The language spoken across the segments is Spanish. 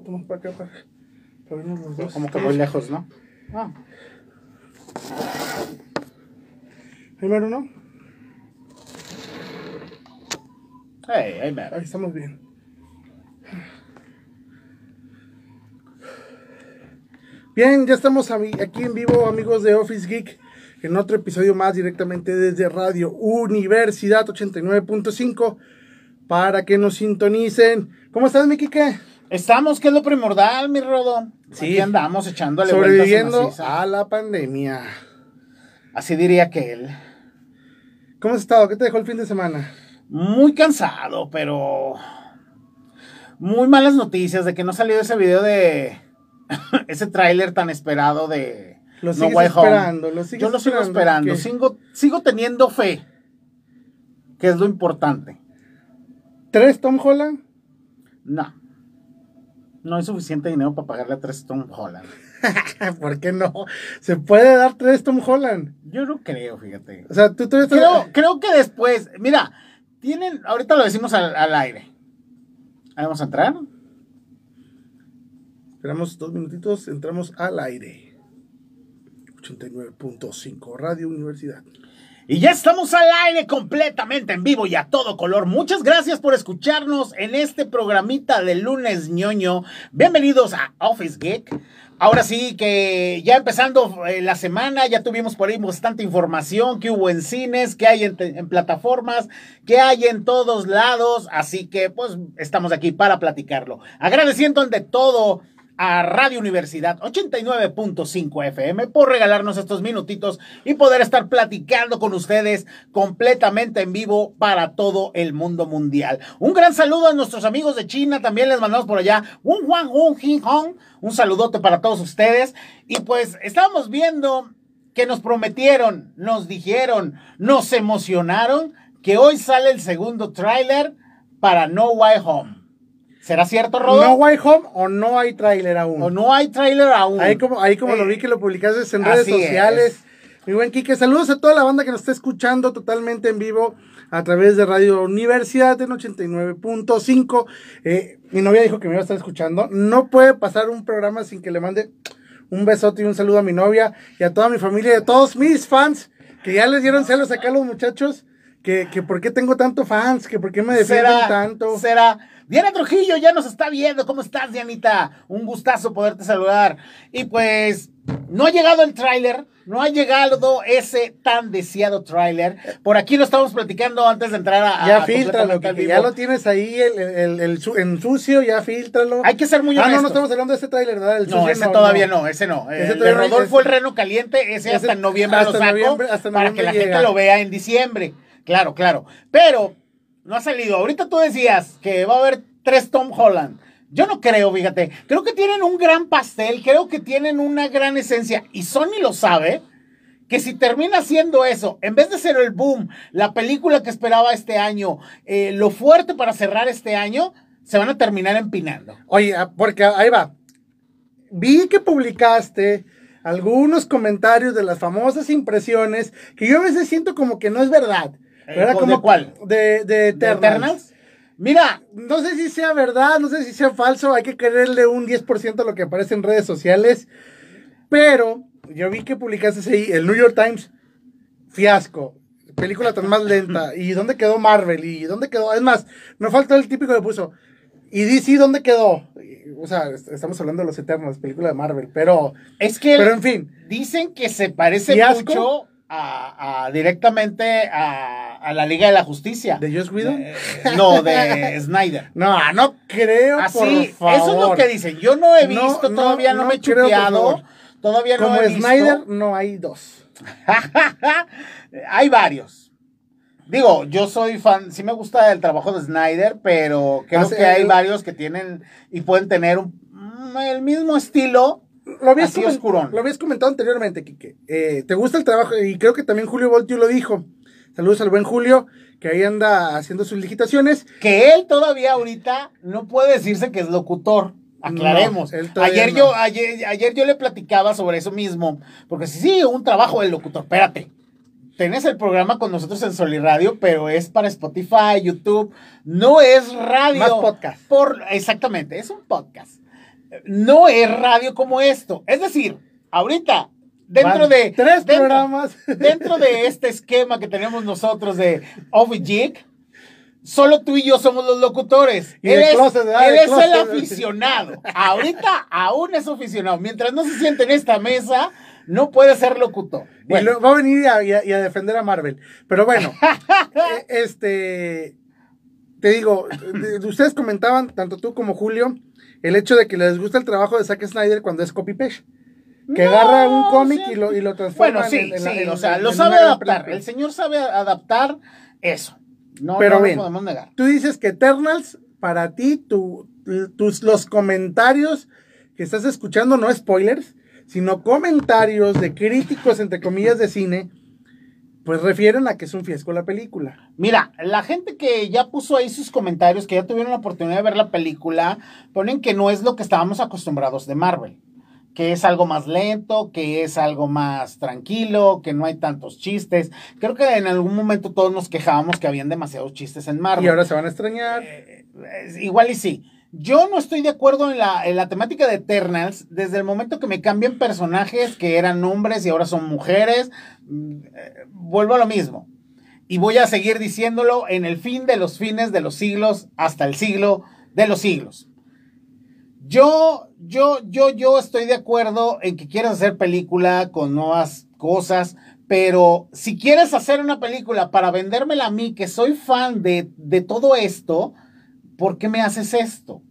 poquito más para acá para, para vernos los dos. Como que muy lejos, ¿no? Ah. Primero, ¿no? Hey, hey, man. Ahí estamos bien. Bien, ya estamos aquí en vivo, amigos de Office Geek, en otro episodio más directamente desde Radio Universidad 89.5 para que nos sintonicen. ¿Cómo estás, mi Kike? Estamos, que es lo primordial, mi Rodo. Sí. Aquí andamos echándole Sobreviviendo a la pandemia. Así diría que él. ¿Cómo has estado? ¿Qué te dejó el fin de semana? Muy cansado, pero. Muy malas noticias de que no salió ese video de. ese tráiler tan esperado de. Lo No Way Home. esperando, lo sigues Yo lo sigo esperando. Sigo, sigo teniendo fe. Que es lo importante. ¿Tres Tom Holland? No. No hay suficiente dinero para pagarle a tres Tom Holland. ¿Por qué no? Se puede dar tres Tom Holland. Yo no creo, fíjate. O sea, tú estás... Creo, creo que después, mira, tienen, ahorita lo decimos al, al aire. Ahí vamos a entrar. Esperamos dos minutitos, entramos al aire. 89.5 Radio Universidad. Y ya estamos al aire completamente en vivo y a todo color. Muchas gracias por escucharnos en este programita de lunes ñoño. Bienvenidos a Office Geek. Ahora sí que ya empezando eh, la semana, ya tuvimos por ahí bastante información que hubo en cines, que hay en, en plataformas, que hay en todos lados. Así que pues estamos aquí para platicarlo. Agradeciendo de todo a Radio Universidad 89.5 FM por regalarnos estos minutitos y poder estar platicando con ustedes completamente en vivo para todo el mundo mundial. Un gran saludo a nuestros amigos de China, también les mandamos por allá un Juan un Jin Hong, un saludote para todos ustedes y pues estábamos viendo que nos prometieron, nos dijeron, nos emocionaron que hoy sale el segundo tráiler para No Way Home. ¿Será cierto, Rodo? ¿No Way Home o no hay tráiler aún? O no hay tráiler aún. Ahí como, ahí como lo vi Eh, que lo publicaste en redes sociales. Mi buen Quique, saludos a toda la banda que nos está escuchando totalmente en vivo a través de Radio Universidad en 89.5. Eh, mi novia dijo que me iba a estar escuchando. No puede pasar un programa sin que le mande un besote y un saludo a mi novia y a toda mi familia y a todos mis fans que ya les dieron celos acá a los muchachos. Que, que por qué tengo tanto fans, que por qué me defienden será, tanto. será. Diana Trujillo ya nos está viendo. ¿Cómo estás, Dianita? Un gustazo poderte saludar. Y pues, no ha llegado el tráiler. No ha llegado ese tan deseado tráiler. Por aquí lo estamos platicando antes de entrar a. Ya a filtralo, que ya lo tienes ahí el, el- el sucio, ya filtralo. Hay que ser muy Ah, no, honestos. no estamos hablando de ese tráiler, ¿verdad? El No, ese todavía no. ese no. Ese el todavía de Rodolfo ese- el Reno Caliente, ese, ese- hasta en noviembre hasta lo saco noviembre- hasta para que noviembre la llega. gente lo vea en diciembre. Claro, claro. Pero no ha salido. Ahorita tú decías que va a haber tres Tom Holland. Yo no creo, fíjate. Creo que tienen un gran pastel, creo que tienen una gran esencia. Y Sony lo sabe. Que si termina siendo eso, en vez de ser el boom, la película que esperaba este año, eh, lo fuerte para cerrar este año, se van a terminar empinando. Oye, ah, porque ahí va. Vi que publicaste algunos comentarios de las famosas impresiones que yo a veces siento como que no es verdad. Eh, ¿Verdad? ¿de Como cuál? De, de ¿De Eternals. Mira, No sé si sea verdad, no sé si sea falso, hay que quererle un 10% a lo que aparece en redes sociales, pero yo vi que publicaste ahí el New York Times, fiasco, película tan más lenta, y dónde quedó Marvel, y dónde quedó, es más, no faltó el típico que puso, y DC, ¿dónde quedó? O sea, est- estamos hablando de los Eternos, película de Marvel, pero, es que pero en fin, dicen que se parece ¿Fiasco? mucho a, a- directamente a, a la Liga de la Justicia. ¿de Joss Whedon? Eh, no, de Snyder. No, no creo, Así, por favor. eso es lo que dicen. Yo no he visto, no, todavía no, no me he creo. Todavía no Como he visto. Snyder, no hay dos. Hay varios. Digo, yo soy fan, sí me gusta el trabajo de Snyder, pero creo que hay varios que tienen y pueden tener un- mm, el mismo estilo. Lo habías, Así comen- oscurón. lo habías comentado anteriormente, Quique. Eh, ¿Te gusta el trabajo? Y creo que también Julio Voltio lo dijo. Saludos al buen Julio, que ahí anda haciendo sus licitaciones. Que él todavía ahorita no puede decirse que es locutor. Aclaremos. No, ayer no. yo, ayer, ayer yo le platicaba sobre eso mismo. Porque sí, sí, un trabajo del locutor. Espérate. Tenés el programa con nosotros en Soliradio, pero es para Spotify, YouTube. No es radio. Más podcast. Por, exactamente, es un podcast. no es radio como esto. Es decir, ahorita, dentro Van de. tres dentro- programas. Dentro de este esquema que tenemos nosotros de Jig, solo tú y yo somos los locutores. Y él es, él es el aficionado. Ahorita aún es aficionado. Mientras no se siente en esta mesa, no puede ser locutor. Y Bueno, lo- va a venir a, y a- y a defender a Marvel. Pero bueno, eh, este, te digo, de- de- ustedes comentaban, tanto tú como Julio, el hecho de que les gusta el trabajo de Zack Snyder cuando es copy-paste. Que No, agarra un cómic sí. y lo, y lo transforma bueno, sí, en, en sí, en- o sea, lo sabe adaptar. película. El señor sabe adaptar eso. No, Pero no bien. lo podemos negar. Tú dices que Eternals, para ti, tu- tus, los comentarios que estás escuchando, no spoilers, sino comentarios de críticos, entre comillas, de cine, pues refieren a que es un fiasco la película. Mira, la gente que ya puso ahí sus comentarios, que ya tuvieron la oportunidad de ver la película, ponen que no es lo que estábamos acostumbrados de Marvel. Que es algo más lento, que es algo más tranquilo, que no hay tantos chistes. Creo que en algún momento todos nos quejábamos que habían demasiados chistes en Marvel. Y ahora se van a extrañar. Eh, igual y sí. Yo no estoy de acuerdo en la, en la temática de Eternals desde el momento que me cambian personajes que eran hombres y ahora son mujeres. mm, eh, vuelvo a lo mismo. Y voy a seguir diciéndolo en el fin de los fines de los siglos hasta el siglo de los siglos. Yo, yo, yo, yo estoy de acuerdo en que quieras hacer película con nuevas cosas, pero si quieres hacer una película para vendérmela a mí, que soy fan de, de todo esto, ¿por qué me haces esto?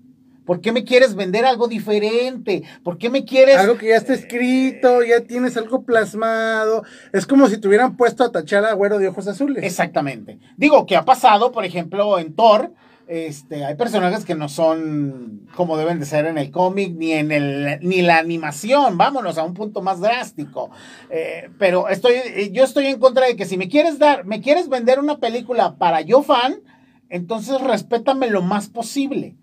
¿Por qué me quieres vender algo diferente? ¿Por qué me quieres... Algo que ya está escrito, ya tienes algo plasmado. Es como si te hubieran puesto a tachar a güero de ojos azules. Exactamente. Digo que ha pasado, por ejemplo, en Thor, este, hay personajes que no son como deben de ser en el cómic, ni en el, ni la animación. Vámonos a un punto más drástico. Eh, pero estoy, eh, yo estoy en contra de que si me quieres dar, me quieres vender una película para yo fan, entonces respétame lo más posible.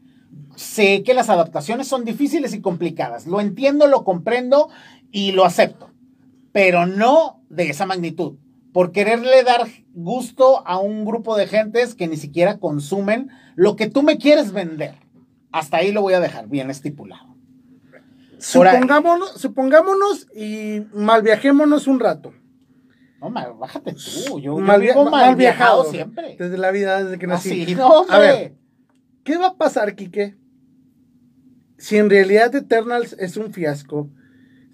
Sé que las adaptaciones son difíciles y complicadas. Lo entiendo, lo comprendo y lo acepto. Pero no de esa magnitud. Por quererle dar gusto a un grupo de gentes que ni siquiera consumen lo que tú me quieres vender. Hasta ahí lo voy a dejar bien estipulado. Supongámonos, supongámonos y malviajémonos un rato. No, ma- bájate tú. Yo, yo Mal, vivo mal mal viajado viajado siempre. Desde la vida, desde que nací. Así, no, hombre. A ver, ¿qué va a pasar, Quique? Si en realidad Eternals es un fiasco,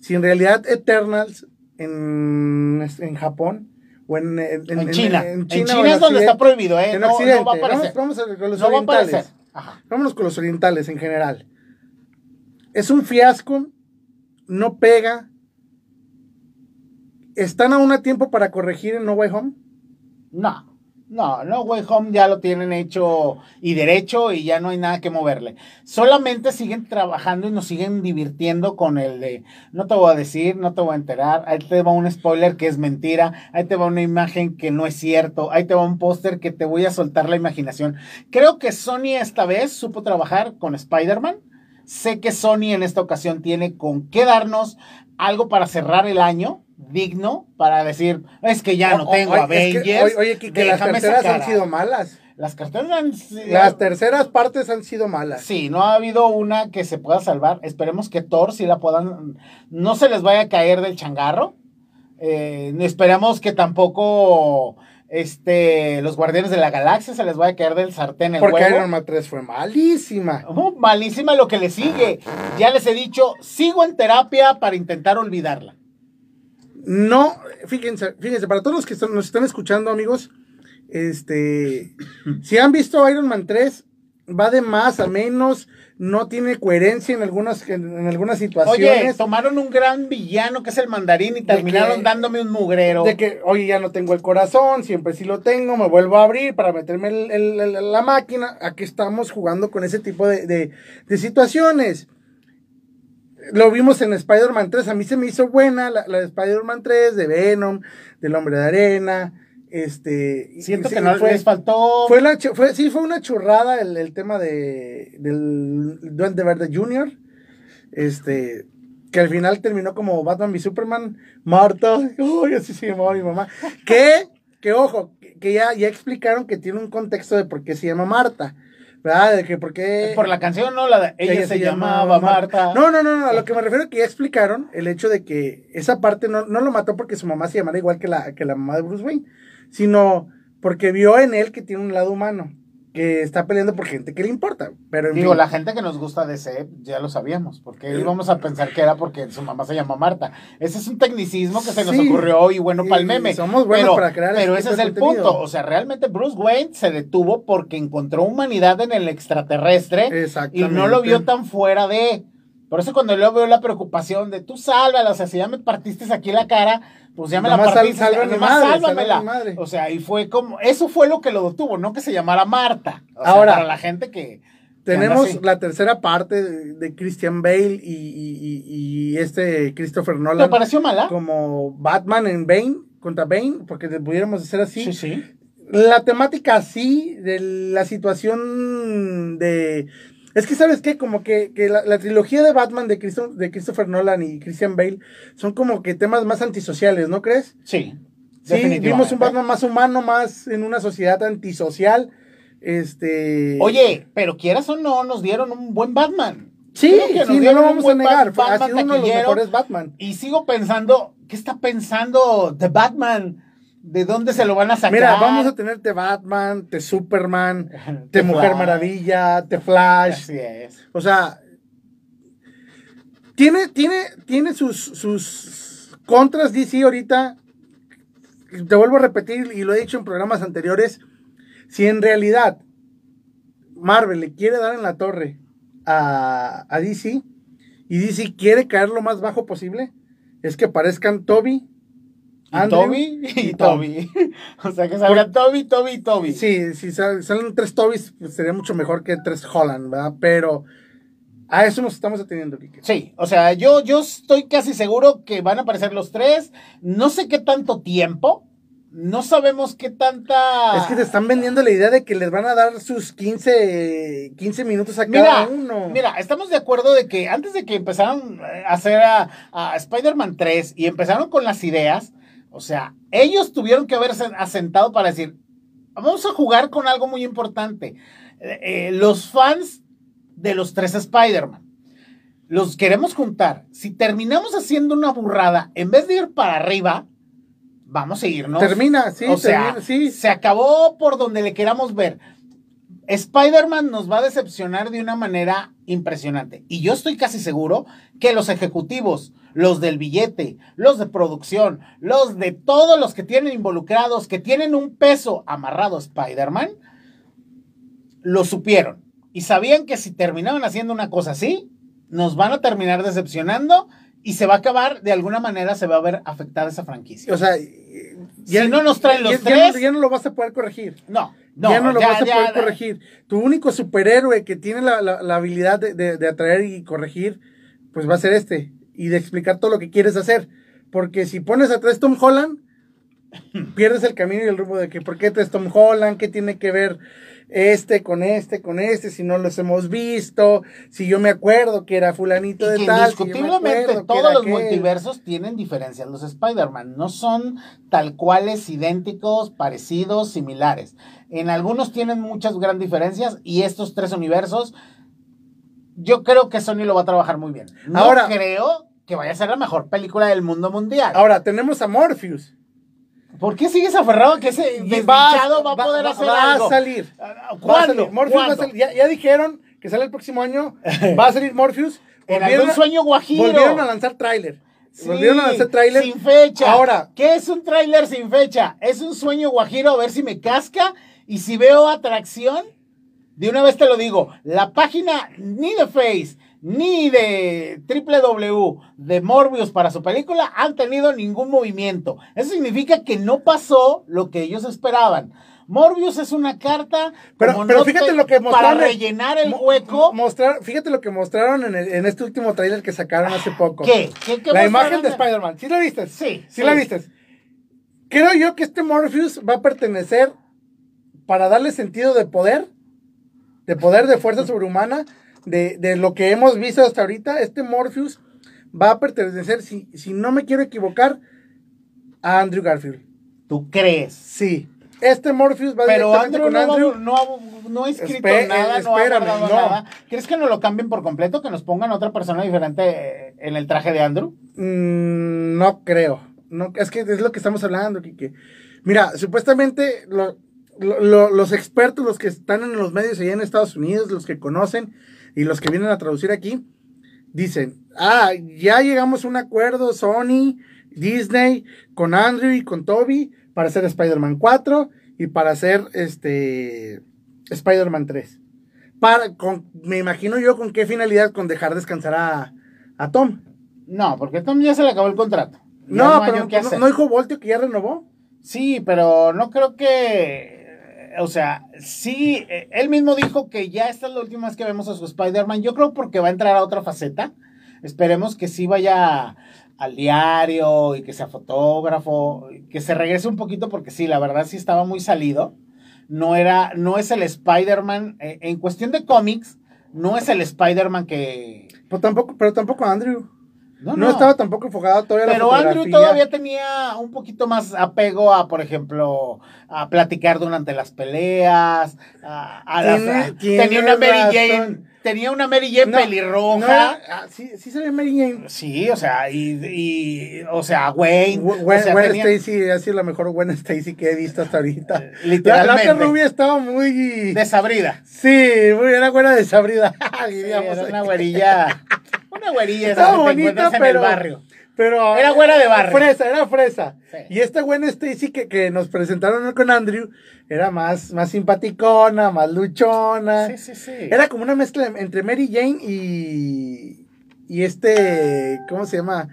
si en realidad Eternals en, en Japón o en, en- en, en- China. en China es donde está Occidente- prohibido, ¿eh? en No, no Occidente. va a aparecer. Vamos, vamos a con los no va a orientales. Ajá. Vámonos con los orientales en general. Es un fiasco, no pega. ¿Están aún a tiempo para corregir en No Way Home? No, no, no, Way Home ya lo tienen hecho y derecho y ya no hay nada que moverle. Solamente siguen trabajando y nos siguen divirtiendo con el de, no te voy a decir, no te voy a enterar, ahí te va un spoiler que es mentira, ahí te va una imagen que no es cierto, ahí te va un póster que te voy a soltar la imaginación. Creo que Sony esta vez supo trabajar con Spider-Man. Sé que Sony en esta ocasión tiene con qué darnos algo para cerrar el año digno para decir, es que ya no tengo es que- Avengers. oye, oye, Quique, las sacar han sido a- malas. Las carteras han sido- Las terceras partes han sido malas. Sí, no ha habido una que se pueda salvar. Esperemos que Thor sí la puedan. No se les vaya a caer del changarro. Eh, esperamos que tampoco este, los Guardianes de la Galaxia se les vaya a caer del sartén el Porque huevo. Iron Man 3 fue malísima. Uh, malísima lo que le sigue. Ya les he dicho, sigo en terapia para intentar olvidarla. No, fíjense, fíjense, para todos los que están- nos están escuchando, amigos, este, si han visto Iron Man 3, va de más a menos, no tiene coherencia en algunas, en, en algunas Oye, situaciones. tomaron un gran villano que es el mandarín y terminaron que- dándome un mugrero. de que, oye, ya no tengo el corazón, siempre sí lo tengo, me vuelvo a abrir para meterme el- el- el- la máquina. Aquí estamos jugando con ese tipo de, de- de situaciones. Lo vimos en Spider-Man 3, a mí se me hizo buena la, la de Spider-Man 3, de Venom, del Hombre de Arena. Este, Siento sí, que no fue, les faltó. fue la fue, sí, fue una churrada el, el tema de, del Duende Verde Jr. Este, que al final terminó como Batman y Superman. Marta, uy, así se llamaba mi mamá. Que, que ojo, que- que ya, ya explicaron que tiene un contexto de por qué se llama Marta. ¿Verdad? De que por qué... Por la canción, no, la de ella, se, llamaba Marta. No, no, no, no, a lo que me refiero es que ya explicaron el hecho de que esa parte no, no lo mató porque su mamá se llamara igual que la, que la mamá de Bruce Wayne, sino porque vio en él que tiene un lado humano que está peleando por gente que le importa. Pero Digo, la gente que nos gusta de ese, ya lo sabíamos, porque íbamos a pensar que era porque su mamá se llama Marta. Ese es un tecnicismo que se nos ocurrió y bueno para el meme. Somos buenos pero, para crear Pero ese es el punto. O sea, realmente Bruce Wayne se detuvo porque encontró humanidad en el extraterrestre y no lo vio tan fuera de. Por eso cuando yo veo la preocupación de tú sálvala, o sea, si ya me partiste aquí la cara, pues ya me la partiste, sal, sálvamela. O sea, y fue como, eso fue lo que lo detuvo, no que se llamara Marta. Ahora, para la gente que... Tenemos la tercera parte de, Christian Bale y, este Christopher Nolan. ¿Te pareció mala? Como Batman en Bane, contra Bane, porque pudiéramos hacer así. Sí, sí. La temática así, de la situación de, es que, ¿sabes qué? Como que, la, trilogía de Batman de, de Christopher Nolan y Christian Bale son como que temas más antisociales, ¿no crees? Sí. Sí, vimos un Batman más humano, más en una sociedad antisocial. Este. Oye, pero quieras o no, nos dieron un buen Batman. Sí, sí, no lo vamos a negar. ha sido uno de los mejores Batman. Y sigo pensando, ¿qué está pensando The Batman? ¿De dónde se lo van a sacar? Mira, vamos a tener The Batman, The Superman, The, Mujer Maravilla, The Flash. Así es. O sea, tiene, tiene, tiene sus, sus contras DC ahorita. Te vuelvo a repetir y lo he dicho en programas anteriores. Si en realidad Marvel le quiere dar en la torre a, a DC y DC quiere caer lo más bajo posible, es que parezcan Toby, y Toby y, Toby. o sea que salgan Toby, Toby y Toby. Sí, si salen tres Tobys, pues sería mucho mejor que tres Holland, ¿verdad? Pero a eso nos estamos atendiendo, Kike. Sí, o sea, yo, yo estoy casi seguro que van a aparecer los tres. No sé qué tanto tiempo. No sabemos qué tanta. Es que te están vendiendo la idea de que les van a dar sus 15, 15 minutos a cada uno. Mira, estamos de acuerdo de que antes de que empezaron a hacer a, a Spider-Man 3 y empezaron con las ideas, o sea, ellos tuvieron que haberse asentado para decir, vamos a jugar con algo muy importante. Eh, eh, los fans de los tres Spider-Man, los queremos juntar. Si terminamos haciendo una burrada, en vez de ir para arriba, vamos a irnos. Termina, sí, o sea, sí. Se acabó por donde le queramos ver. Spider-Man nos va a decepcionar de una manera impresionante. Y yo estoy casi seguro que los ejecutivos, los del billete, los de producción, los de todos los que tienen involucrados, que tienen un peso amarrado a Spider-Man, lo supieron. Y sabían que si terminaban haciendo una cosa así, nos van a terminar decepcionando y se va a acabar, de alguna manera se va a ver afectada esa franquicia. O sea, ya, si no nos traen los tres. Ya no, lo vas a poder corregir. No, no. Ya no lo vas a poder corregir. Tu único superhéroe que tiene la, la, habilidad de, de, atraer y corregir, pues va a ser este. Y de explicar todo lo que quieres hacer. Porque si pones atrás Tom Holland, pierdes el camino y el rumbo de que por qué traes Tom Holland, qué tiene que ver este con este, con este, si no los hemos visto, si yo me acuerdo que era fulanito de tal. Indiscutiblemente todos los multiversos tienen diferencias. Los Spider-Man no son tal cuales idénticos, parecidos, similares. En algunos tienen muchas grandes diferencias y estos tres universos, yo creo que Sony lo va a trabajar muy bien. No ahora, creo que vaya a ser la mejor película del mundo mundial. Ahora tenemos a Morpheus. ¿Por qué sigues aferrado que ese desdichado va, a poder hacer algo? Va a salir. ¿Cuándo? Va a salir. Ya, dijeron que sale el próximo año. Va a salir Morpheus. En algún sueño guajiro. Volvieron a lanzar tráiler. volvieron a lanzar tráiler. Sin fecha. Ahora. ¿Qué es un tráiler sin fecha? Es un sueño guajiro a ver si me casca y si veo atracción. De una vez te lo digo. La página ni de Face ni de W de Morbius para su película han tenido ningún movimiento. Eso significa que no pasó lo que ellos esperaban. Morbius es una carta pero, pero fíjate lo que mostraron, para rellenar el hueco. Mostrar, fíjate lo que mostraron en, este último trailer que sacaron hace poco. ¿Qué? la imagen de Spider-Man. ¿Sí la viste? Sí. ¿Sí, la viste? Creo yo que este Morbius va a pertenecer para darle sentido de poder, de poder de fuerza sobrehumana de, lo que hemos visto hasta ahorita, este Morpheus va a pertenecer, si, si no me quiero equivocar, a Andrew Garfield. ¿Tú crees? Sí. Este Morpheus va Pero Andrew con no, Andrew. no, ha- no ha escrito Espe- nada, eh, no ha espérame, no. nada. ¿Crees que nos lo cambien por completo? ¿Que nos pongan otra persona diferente eh, en el traje de Andrew? Mm, no creo. No, es que es lo que estamos hablando, Kike. Mira, supuestamente lo- lo- lo- los expertos, los que están en los medios allá en Estados Unidos, los que conocen y los que vienen a traducir aquí, dicen, ah, ya llegamos a un acuerdo Sony, Disney, con Andrew y con Toby para hacer Spider-Man 4 y para hacer este Spider-Man 3. Para, con, me imagino yo con qué finalidad, con dejar descansar a, a Tom. No, porque Tom ya se le acabó el contrato. Ya No, pero no, no dijo Voltio que ya renovó. Sí, pero no creo que. O sea, sí, eh, él mismo dijo que ya esta es la última vez que vemos a su Spider-Man. Yo creo porque va a entrar a otra faceta. Esperemos que sí vaya al diario y que sea fotógrafo, que se regrese un poquito porque sí, la verdad sí estaba muy salido. No era, no es el Spider-Man, eh, en cuestión de cómics, no es el Spider-Man que... Pero tampoco, pero tampoco Andrew. No, No, estaba tampoco enfocado todavía la Pero Andrew todavía tenía un poquito más apego a, por ejemplo, a platicar durante las peleas, a, a las- tenía una Mary. Jane, tenía una Mary Jane No, pelirroja. no ah, sí, sí se ve Mary Jane. Sí, o sea, y, y- o sea, Wayne, Gwen, o sea, Gwen tenía- Stacy ha sido la mejor Gwen Stacy que he visto hasta ahorita. La, la literalmente, otra rubia estaba muy... desabrida. Sí, muy, era buena desabrida. Sí, era una güerilla, una güerilla esa Estaba que te bonita, encuentras en pero- el barrio. Pero Era güera de barrio. Fresa, era fresa. Sí. Y esta Gwen Stacy que, que nos presentaron con Andrew era más, más simpaticona, más luchona. Sí, sí, sí. Era como una mezcla entre Mary Jane y. Y este. ¿Cómo se llama?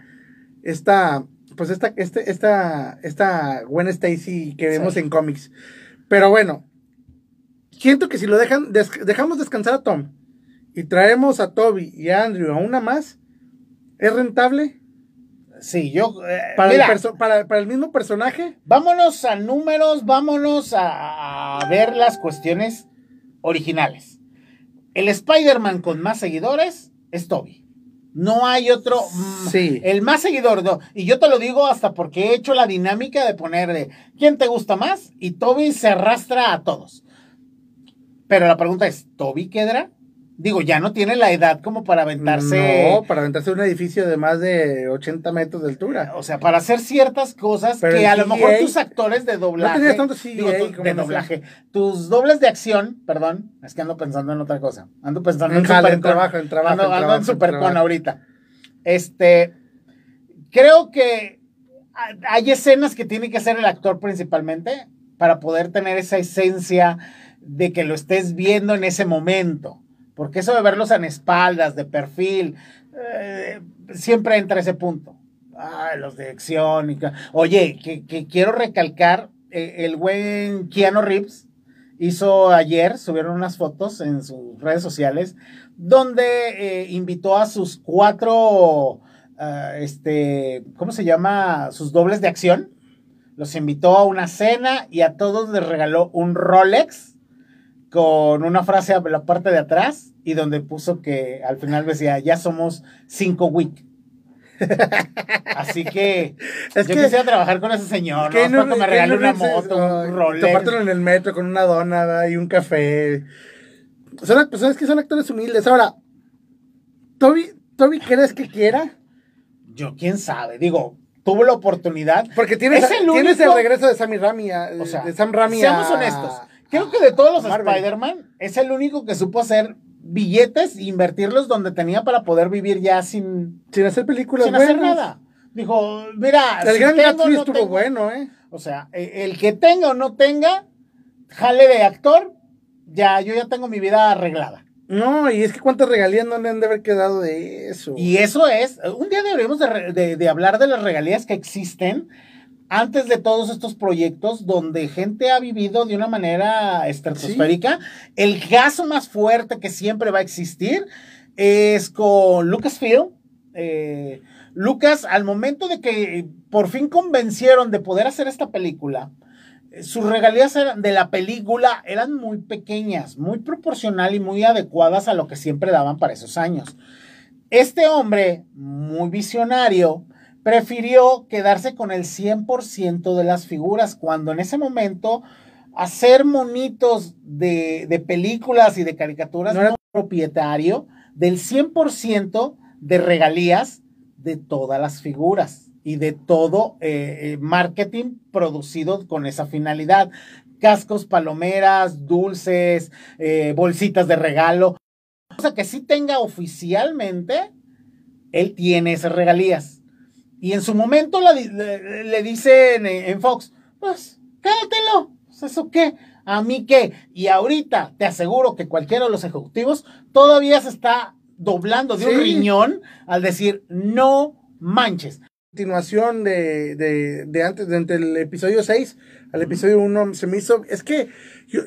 Esta. Pues esta, este, esta, esta Gwen Stacy que vemos Sí. en cómics. Pero bueno. Siento que si lo dejan, des- dejamos descansar a Tom y traemos a Toby y a Andrew a una más, ¿es rentable? Sí, yo. eh, Para, mira, el, perso- para, para el mismo personaje. Vámonos a números, vámonos a, a ver las cuestiones originales. El Spider-Man con más seguidores es Toby. No hay otro. mm, Sí. El más seguidor, no. Y yo te lo digo hasta porque he hecho la dinámica de poner de quién te gusta más y Toby se arrastra a todos. Pero la pregunta es: ¿Toby quedará? Digo, ya no tiene la edad como para aventarse. No, para aventarse un edificio de más de 80 metros de altura. O sea, para hacer ciertas cosas Pero que a lo mejor CGI tus actores de doblaje. tenías tanto CGI digo, tu- como de no doblaje. Tus dobles de acción, perdón, es que ando pensando en otra cosa. Ando pensando en, En jale, en trabajo, en trabajo, Ando, en ando en trabajo, Supercon trabajo. ahorita. Este. Creo que ha- hay escenas que tiene que hacer el actor principalmente para poder tener esa esencia de que lo estés viendo en ese momento. Porque eso de verlos en espaldas, de perfil, eh, siempre entra ese punto. Ay, los de acción. Y Oye, que, que quiero recalcar, eh, el buen Keanu Reeves hizo ayer, subieron unas fotos en sus redes sociales, donde eh, invitó a sus cuatro, ah, este, ¿cómo se llama? Sus dobles de acción. Los invitó a una cena y a todos les regaló un Rolex con una frase a la parte de atrás y donde puso que al final decía, ya somos cinco week. Así que Es yo que- quisiera trabajar con ese señor, Que ¿no? Que me regale no una moto, ay, un Rolex. En el metro con una dona ¿verdad? y un café. Son personas que son actores humildes. Ahora, Toby, Toby, ¿crees que quiera? Yo, quién sabe, digo, tuvo la oportunidad. Porque tienes, Es el tienes el regreso de Sammy Rami. a- O sea, de Sam Rami seamos a- honestos. Creo que de todos los. Spider-Man es el único que supo hacer billetes e invertirlos donde tenía para poder vivir ya sin, Sin hacer películas sin buenas. hacer nada. Dijo, mira, El si gran tengo, no estuvo tengo. bueno, ¿eh? O sea, e- el que tenga o no tenga, jale de actor, ya, yo ya tengo mi vida arreglada. No, y es que cuántas regalías no le han de haber quedado de eso. Y eso es, un día deberíamos de- de hablar de las regalías que existen antes de todos estos proyectos donde gente ha vivido de una manera estratosférica. El caso más fuerte que siempre va a existir es con Lucasfilm. Eh, Lucas, al momento de que por fin convencieron de poder hacer esta película, eh, sus regalías de la película eran muy pequeñas, muy proporcional y muy adecuadas a lo que siempre daban para esos años. Este hombre, muy visionario, prefirió quedarse con el 100% de las figuras, cuando en ese momento hacer monitos de, de películas y de caricaturas No era- propietario del 100% de regalías de todas las figuras y de todo eh, eh, marketing producido con esa finalidad. Cascos, palomeras, dulces, eh, bolsitas de regalo. O sea, que sí tenga oficialmente, él tiene esas regalías. Y en su momento la le, le dicen en, Fox, pues, quédatelo. Pues, ¿Eso qué? ¿A mí qué? Y ahorita te aseguro que cualquiera de los ejecutivos todavía se está doblando de un riñón al decir, no manches. continuación de, de, de antes, de entre el episodio 6 al episodio 1 se me hizo, es que yo,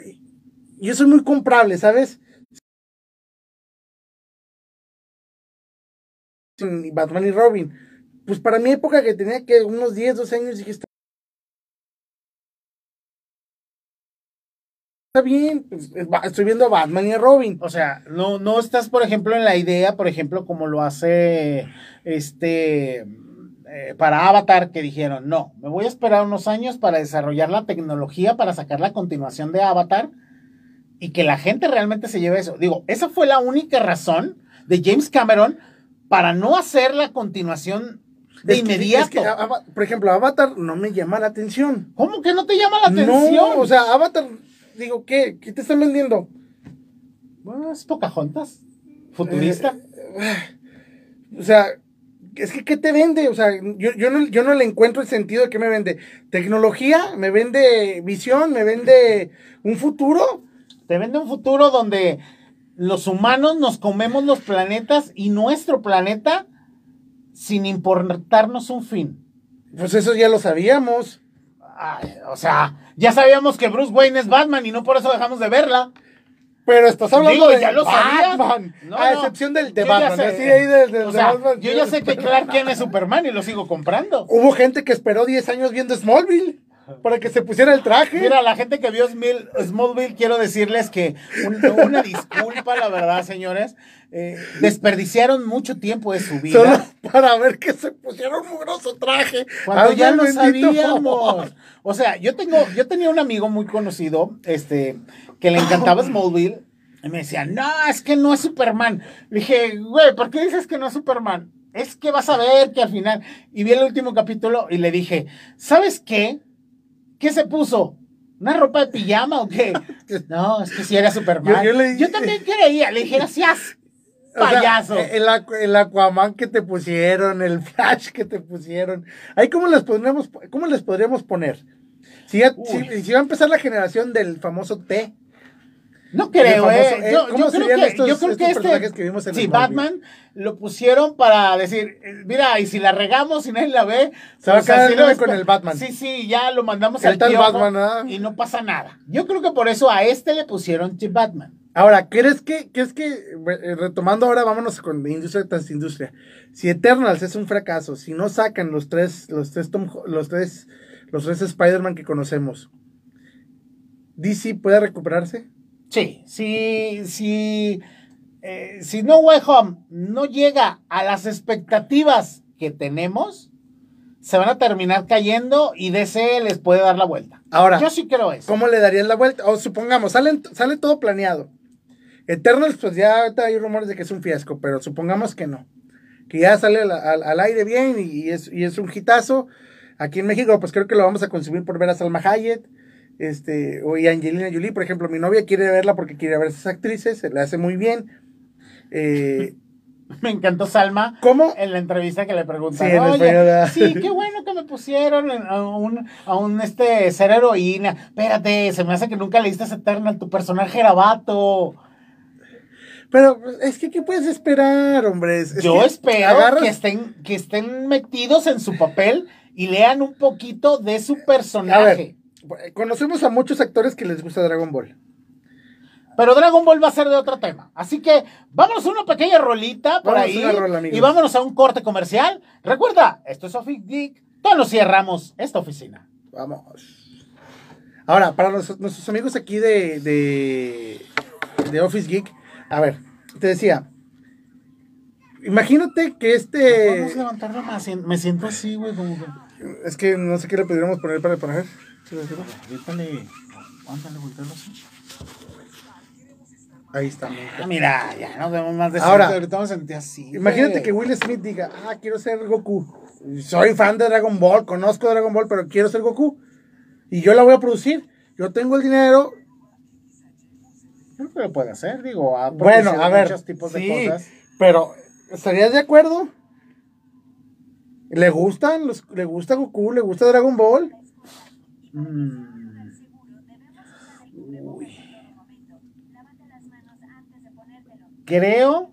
yo soy muy comprable, ¿sabes? Batman y Robin. Pues para mi época que tenía que unos 10, 12 años dije, está bien, pues, estoy viendo a Batman y a Robin. O sea, no, no estás, por ejemplo, en la idea, por ejemplo, como lo hace este eh, para Avatar, que dijeron, no, me voy a esperar unos años para desarrollar la tecnología para sacar la continuación de Avatar y que la gente realmente se lleve eso. Digo, esa fue la única razón de James Cameron para no hacer la continuación de Es que- inmediato. es que, Ava- por ejemplo, Avatar no me llama la atención. ¿Cómo que no te llama la atención? No, o sea, Avatar, digo, ¿qué? ¿Qué te están vendiendo? Bueno, es Pocahontas, futurista. O sea, es que ¿qué te vende? O sea, yo, yo, no, yo no le encuentro el sentido de qué me vende. Tecnología, me vende visión, me vende un futuro. Te vende un futuro donde los humanos nos comemos los planetas y nuestro planeta sin importarnos un fin. Pues eso ya lo sabíamos. Ay, o sea, ya sabíamos que Bruce Wayne es Batman y no por eso dejamos de verla. Pero estás hablando Digo, de ya lo. Batman. No, a excepción del de Yo Batman. sé. Ahí O sea, Batman. yo ya sé que Clark Kent es Superman y lo sigo comprando. Hubo gente que esperó 10 años viendo Smallville para que se pusiera el traje. Mira, la gente que vio Smil- Smallville, quiero decirles que un- una disculpa, la verdad, señores. Eh, desperdiciaron mucho tiempo de su vida. Solo para ver que se pusiera un mugroso traje. Cuando ya lo sabíamos. O sea, yo tengo, yo tenía un amigo muy conocido, este, que le encantaba Smallville. Y me decía, no, es que no es Superman. Le dije, güey, ¿por qué dices que no es Superman? Es que vas a ver que al final. Y vi el último capítulo y le dije, ¿sabes qué? ¿Qué se puso? ¿Una ropa de pijama o qué? No, es que si era Superman. Yo- Yo, yo también creía. Le dije, gracias, O sea, payaso. el, Aqu- el Aquaman que te pusieron, el Flash que te pusieron. Ahí, ¿cómo les podríamos, cómo les podríamos poner? Si, ya- si va a empezar la generación del famoso T. No creo, eh. eh, Yo, ¿cómo yo creo que, estos- yo creo que este. que vimos en sí? Batman lo pusieron para decir, mira, y si la regamos y nadie la ve. Se va a pues quedar con el Batman. Sí, sí, ya lo mandamos El al piojo Batman, y no pasa nada. Yo creo que por eso a este le pusieron Chip Batman. Ahora, ¿crees que, crees que, eh, retomando ahora, vámonos con industria tras industria. Si Eternals es un fracaso, si no sacan los tres, los tres, Tom los tres, los tres Spider-Man que conocemos, ¿DC puede recuperarse? Sí, sí, sí. eh, si No Way Home no llega a las expectativas que tenemos, se van a terminar cayendo y DC les puede dar la vuelta. Ahora, Yo sí creo eso. ¿cómo le darían la vuelta? O supongamos, salen, sale todo planeado. Eternals, pues ya ahorita hay rumores de que es un fiasco, pero supongamos que no. Que ya sale al, al- al aire bien y, y es, y es un hitazo. Aquí en México, pues creo que lo vamos a consumir por ver a Salma Hayek. Este, o y Angelina Jolie, por ejemplo, mi novia quiere verla porque quiere ver a esas actrices, se le hace muy bien. Eh, Me encantó Salma ¿Cómo? en la entrevista que le Sí, Oye, español, sí, qué bueno que me pusieron a un, a un este ser heroína. Espérate, se me hace que nunca leíste Eternal, tu personaje era vato. Pero es que, ¿qué puedes esperar, hombre? Es- es Yo que espero agarras- que estén, que estén metidos en su papel y lean un poquito de su personaje. A ver, conocemos a muchos actores que les gusta Dragon Ball. Pero Dragon Ball va a ser de otro tema. Así que vámonos a una pequeña rolita por Vámonos ahí. rola, y vámonos a un corte comercial. Recuerda, esto es Office Geek. Todos nos cerramos esta oficina. Vamos. Ahora, para los- nuestros amigos aquí de, de, de Office Geek, a ver, te decía, imagínate que este, Vamos a levantarlo más. Me siento así, güey. Como que... es que no sé qué le podríamos poner para poner. Ahorita le- Ándale, voltealo así. Ahí está. Ah, mira, ya nos vemos más de Ahora, cerca, ahorita me sentí así. Imagínate güey. que Will Smith diga, ah, quiero ser Goku. Soy fan de Dragon Ball, conozco Dragon Ball, pero quiero ser Goku. Y yo la voy a producir. Yo tengo el dinero. Creo que lo puede hacer, digo. ha Bueno, a ver. Muchos tipos sí, de cosas. pero ¿estarías de acuerdo? ¿Le gustan? los- ¿Le gusta Goku? ¿Le gusta Dragon Ball? Mm. Uy. Creo,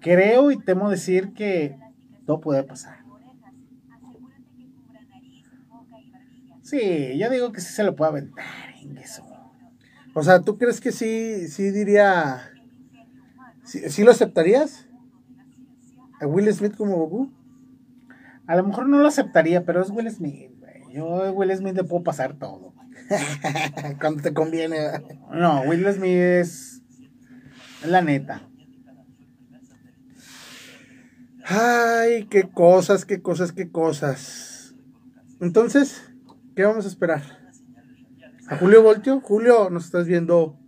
creo y temo decir que todo puede pasar. Sí, yo digo que sí se lo puede aventar, eso. O sea, ¿tú crees que sí, sí diría... ¿Sí, sí lo aceptarías? ¿A Will Smith como Goku? A lo mejor no lo aceptaría, pero es Will Smith. Yo Will Smith le puedo pasar todo. Cuando te conviene. No, Will Smith es la neta. Ay, qué cosas, qué cosas, qué cosas. Entonces, ¿qué vamos a esperar? ¿A Julio Voltio? Julio, nos estás viendo.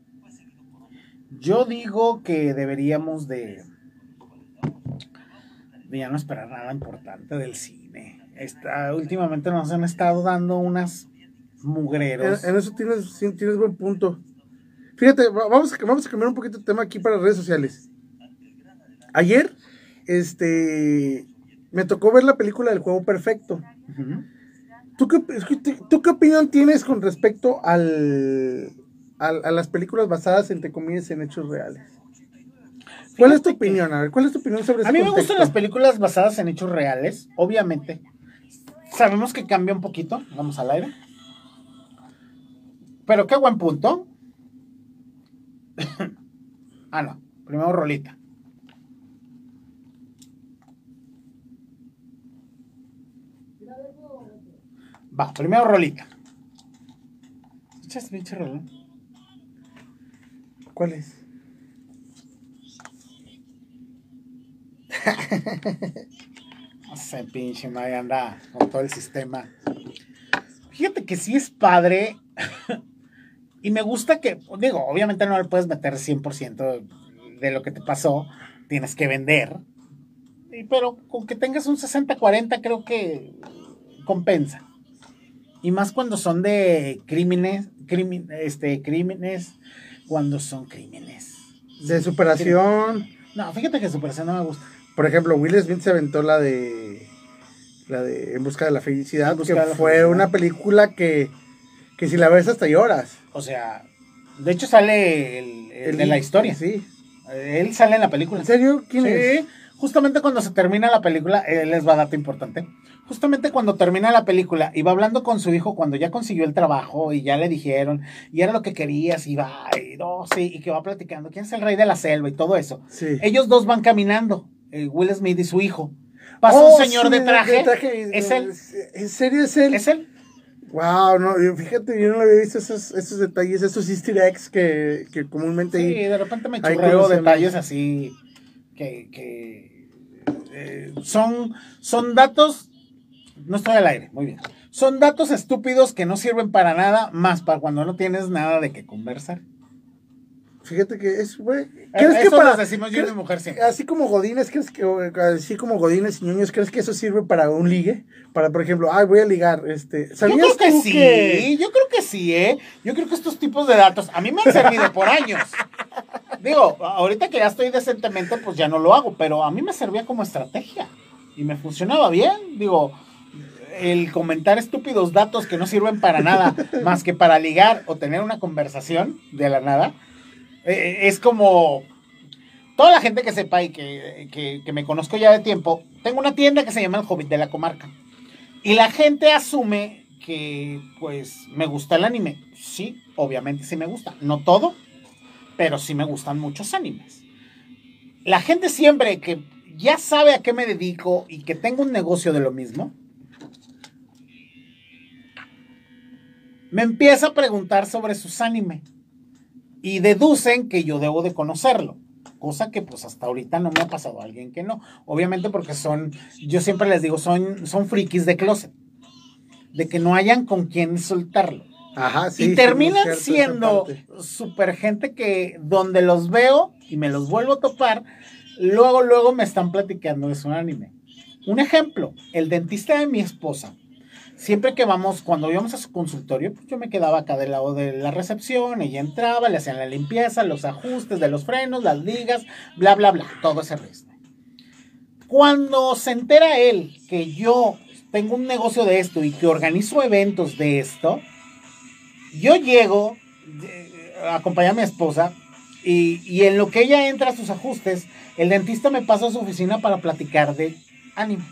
Yo digo que deberíamos de, de ya no esperar nada importante del cine. Está, últimamente nos han estado dando unas mugreros. en eso tienes, sí, tienes buen punto. Fíjate, va- vamos a, vamos a cambiar un poquito de tema aquí para redes sociales. Ayer, este, me tocó ver la película del juego perfecto. ¿Tú qué, ¿Tú qué opinión tienes con respecto al, al- a las películas basadas, entre comillas, en hechos reales? ¿Cuál es tu opinión? A ver, ¿cuál es tu opinión sobre A mí me contexto? gustan las películas basadas en hechos reales, obviamente. Sabemos que cambia un poquito. Vamos al aire. Pero qué buen punto. ah, no. Primero rolita. Va, primero rolita. ¿Escuchas rolón? ¿Cuál es? Sé, pinche madre, anda con todo el sistema. Fíjate que sí es padre. y me gusta que, digo, obviamente no le puedes meter 100% de lo que te pasó. Tienes que vender. Pero con que tengas un 60-40 creo que compensa. Y más cuando son de crímenes, crimin- este, crímenes, cuando son crímenes. De superación. No, fíjate que Superación no me gusta. Por ejemplo, Will Smith se aventó la de. La de En busca de la felicidad, que la fue felicidad. una película que, que si la ves hasta lloras. O sea, de hecho sale el, el de la historia. Sí. Él sale en la película. ¿En serio? ¿Quién sí, es? justamente cuando se termina la película, él les va a dato importante. Justamente cuando termina la película y va hablando con su hijo cuando ya consiguió el trabajo y ya le dijeron y era lo que querías y va y no, sí, y que va platicando quién es el rey de la selva y todo eso. Sí. Ellos dos van caminando, eh, Will Smith y su hijo. Pasa Oh, un señor sí, de traje, y- es él, ¿En serio es él? es él. Wow, no, fíjate, yo no había visto esos, esos detalles, esos easter eggs que, que comúnmente Sí, de repente me churreo detalles así que, que, eh, son, son datos. No estoy al aire, muy bien. Son datos estúpidos que no sirven para nada, más para cuando no tienes nada de qué conversar. Fíjate que es, güey. ¿Crees Eso que para. nos decimos yo y crees- mi mujer siempre. Así como Godines, ¿crees que, así como Godines y ñoños, ¿crees que eso sirve para un ligue? Para, por ejemplo, ay, voy a ligar, este. Yo ¿Sabías creo que tú sí, yo creo que sí, ¿eh? Yo creo que estos tipos de datos a mí me han servido por años. Digo, ahorita que ya estoy decentemente, pues ya no lo hago, pero a mí me servía como estrategia y me funcionaba bien. Digo, el comentar estúpidos datos que no sirven para nada más que para ligar o tener una conversación de la nada, eh, es como toda la gente que sepa y que, que- que me conozco ya de tiempo, tengo una tienda que se llama El Hobbit de la Comarca. Y la gente asume que, pues, me gusta el anime. Sí, obviamente sí me gusta. No todo, pero sí me gustan muchos animes. La gente siempre que ya sabe a qué me dedico y que tengo un negocio de lo mismo, me empieza a preguntar sobre sus anime. Y deducen que yo debo de conocerlo. Cosa que pues hasta ahorita no me ha pasado a alguien que no. Obviamente porque son, yo siempre les digo, son, son frikis de closet. De que no hayan con quién soltarlo. Ajá, sí. y terminan siendo super gente que donde los veo y me los vuelvo a topar, luego, luego me están platicando de su anime. Un ejemplo, el dentista de mi esposa. Siempre que vamos, cuando íbamos a su consultorio, pues yo me quedaba acá del lado de la recepción, ella entraba, le hacían la limpieza, los ajustes de los frenos, las ligas, bla, bla, bla, todo ese resto. Cuando se entera él que yo tengo un negocio de esto y que organizo eventos de esto, yo llego, eh, acompañé a mi esposa, y, y en lo que ella entra a sus ajustes, el dentista me pasa a su oficina para platicar de anime.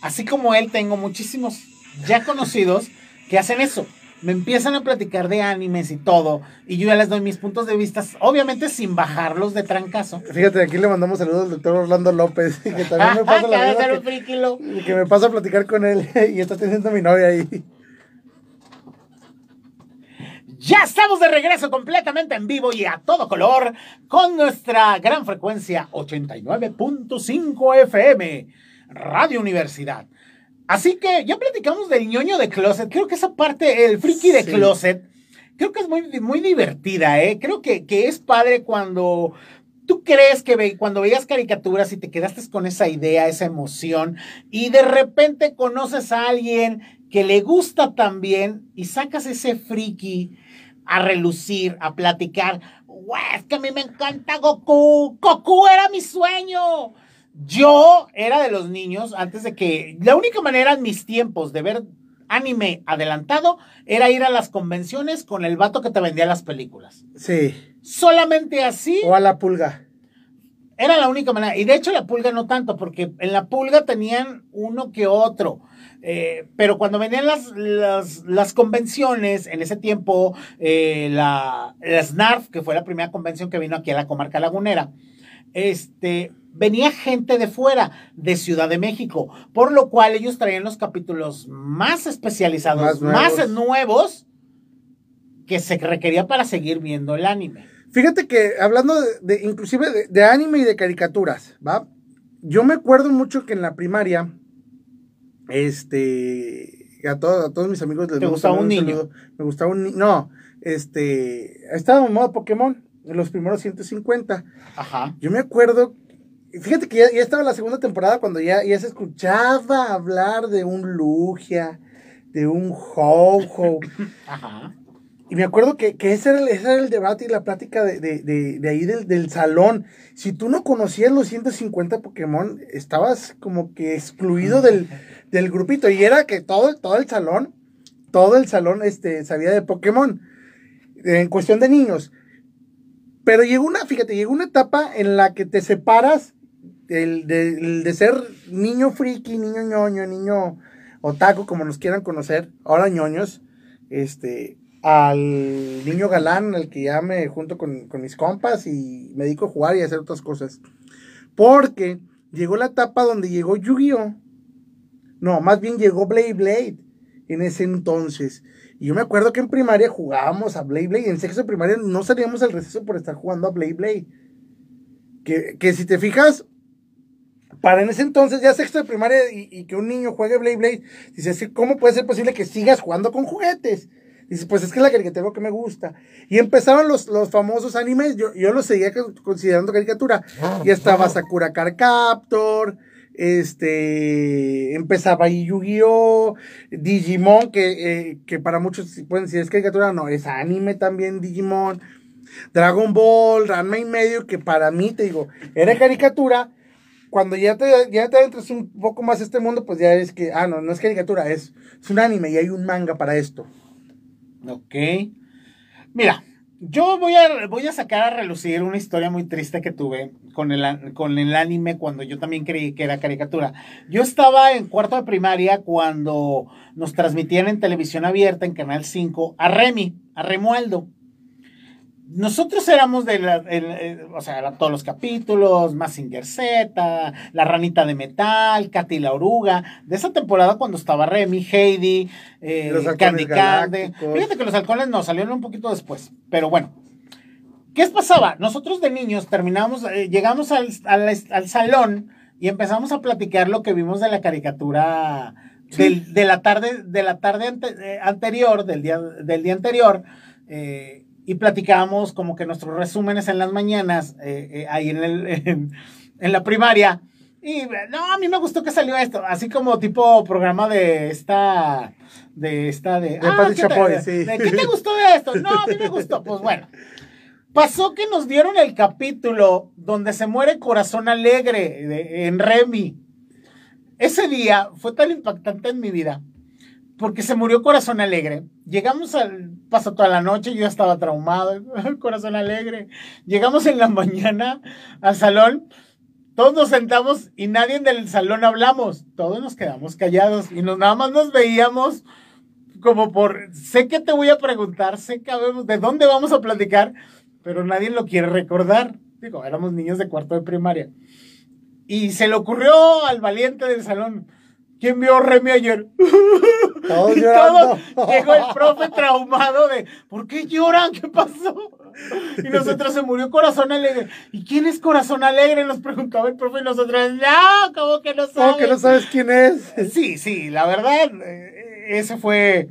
Así como él, tengo muchísimos ya conocidos que hacen eso. Me empiezan a platicar de animes y todo, y yo ya les doy mis puntos de vista, obviamente sin bajarlos de trancazo. Fíjate, aquí le mandamos saludos al doctor Orlando López, que también me pasa la vida que, que me pasa a platicar con él y está teniendo a mi novia ahí. Ya estamos de regreso completamente en vivo y a todo color con nuestra gran frecuencia 89.5 FM, Radio Universidad. Así que ya platicamos del ñoño de closet. Creo que esa parte, el friki de Sí. closet, creo que es muy, muy divertida, ¿eh? Creo que, que es padre cuando tú crees que ve- cuando veías caricaturas y te quedaste con esa idea, esa emoción, y de repente conoces a alguien que le gusta también y sacas ese friki a relucir, a platicar. "Güey, es que a mí me encanta Goku. Goku era mi sueño. Yo era de los niños antes de que la única manera en mis tiempos de ver anime adelantado era ir a las convenciones con el vato que te vendía las películas. Sí. Solamente así O a la pulga. era la única manera. Y de hecho la pulga no tanto, porque en la pulga tenían uno que otro. Eh, pero cuando venían las, las, las convenciones, en ese tiempo, eh, la, la SNARF, que fue la primera convención que vino aquí a la comarca lagunera, este, venía gente de fuera, de Ciudad de México, por lo cual ellos traían los capítulos más especializados, Más más nuevos. que se requería para seguir viendo el anime. Fíjate que hablando de, de- inclusive de, de anime y de caricaturas, ¿va? Yo me acuerdo mucho que en la primaria, este, a, todos a todos mis amigos les ¿Te gustaba un niño? saludo. Me gustaba un niño. No, este, estaba en modo Pokémon, en los primeros 150. Ajá. Yo me acuerdo, fíjate que ya, ya estaba la segunda temporada cuando ya, ya se escuchaba hablar de un Lugia, de un Ho-Ho. Ajá. Y me acuerdo que, que ese, era el, ese era el debate y la plática de, de, de, de ahí del, del salón. Si tú no conocías los 150 Pokémon, estabas como que excluido del, del grupito. Y era que todo, todo el salón, todo el salón este, sabía de Pokémon. En cuestión de niños. Pero llegó una, fíjate, llegó una etapa en la que te separas del- de ser niño friki, niño ñoño, niño otaku, como nos quieran conocer, ahora ñoños, este, al niño galán, al que ya me junto con, con mis compas y me dedico a jugar y a hacer otras cosas. Porque llegó la etapa donde llegó Yu-Gi-Oh! No, más bien llegó Blade Blade en ese entonces. Y yo me acuerdo que en primaria jugábamos a Blade Blade. En sexto de primaria no salíamos al receso por estar jugando a Blade Blade. Que, que si te fijas, para en ese entonces ya sexto de primaria y, y que un niño juegue Blade Blade, dices, "Sí, ¿cómo puede ser posible que sigas jugando con juguetes? Dices, pues es que es la caricatura que me gusta. Y empezaron los, los famosos animes, yo, yo los seguía co- considerando caricatura. Ya estaba Sakura Card Captor, este, empezaba ahí Yu-Gi-Oh!, Digimon, que, eh, que para muchos pueden decir es caricatura, no, es anime también Digimon. Dragon Ball, Ranma y medio, que para mí, te digo, era caricatura. Cuando ya te, ya te adentras un poco más a este mundo, pues ya es que, ah, no, no es caricatura, es, es un anime y hay un manga para esto. Ok. Mira, yo voy a, voy a sacar a relucir una historia muy triste que tuve con el, con el anime cuando yo también creí que era caricatura. Yo estaba en cuarto de primaria cuando nos transmitían en televisión abierta, en Canal 5, a Remy, a Remualdo. Nosotros éramos de la, el- el- o sea, eran todos los capítulos, Massinger Z, La Ranita de Metal, Katy la Oruga, de esa temporada cuando estaba Remy, Heidi, eh, Candy Candy. Fíjate que los halcones no, salieron un poquito después, pero bueno. ¿Qué pasaba? Nosotros de niños terminamos, eh, llegamos al, al- al salón y empezamos a platicar lo que vimos de la caricatura del- de la tarde, de la tarde ante- eh, anterior, del día, del día anterior, eh, y platicábamos como que nuestros resúmenes en las mañanas, eh, eh, ahí en, el, en, en la primaria. Y no, a mí me gustó que salió esto, así como tipo programa de esta, de esta, de... De Pati ¿qué te- Chapoy, de- sí. de ¿Qué te gustó de esto? No, a mí me gustó. Pues bueno, pasó que nos dieron el capítulo donde se muere Corazón Alegre de- en Remy. Ese día fue tan impactante en mi vida porque se murió Corazón Alegre. Llegamos al. Pasó toda la noche, yo estaba traumado. Corazón Alegre. Llegamos en la mañana al salón. Todos nos sentamos y nadie del salón hablamos. Todos nos quedamos callados y nos, nada más nos veíamos como por. Sé que te voy a preguntar, sé que habemos, de dónde vamos a platicar, pero nadie lo quiere recordar. Digo, éramos niños de cuarto de primaria. Y se le ocurrió al valiente del salón. ¿Quién vio Remy ayer? Todos Y llorando. todos- llegó el profe traumado de, ¿por qué lloran? ¿Qué pasó? Y nosotros se murió Corazón Alegre. ¿Y quién es Corazón Alegre? Nos preguntaba el profe y nosotros, no, ¿cómo que no sabes? ¿Cómo que no sabes quién es? Sí, sí, la verdad, eh, ese fue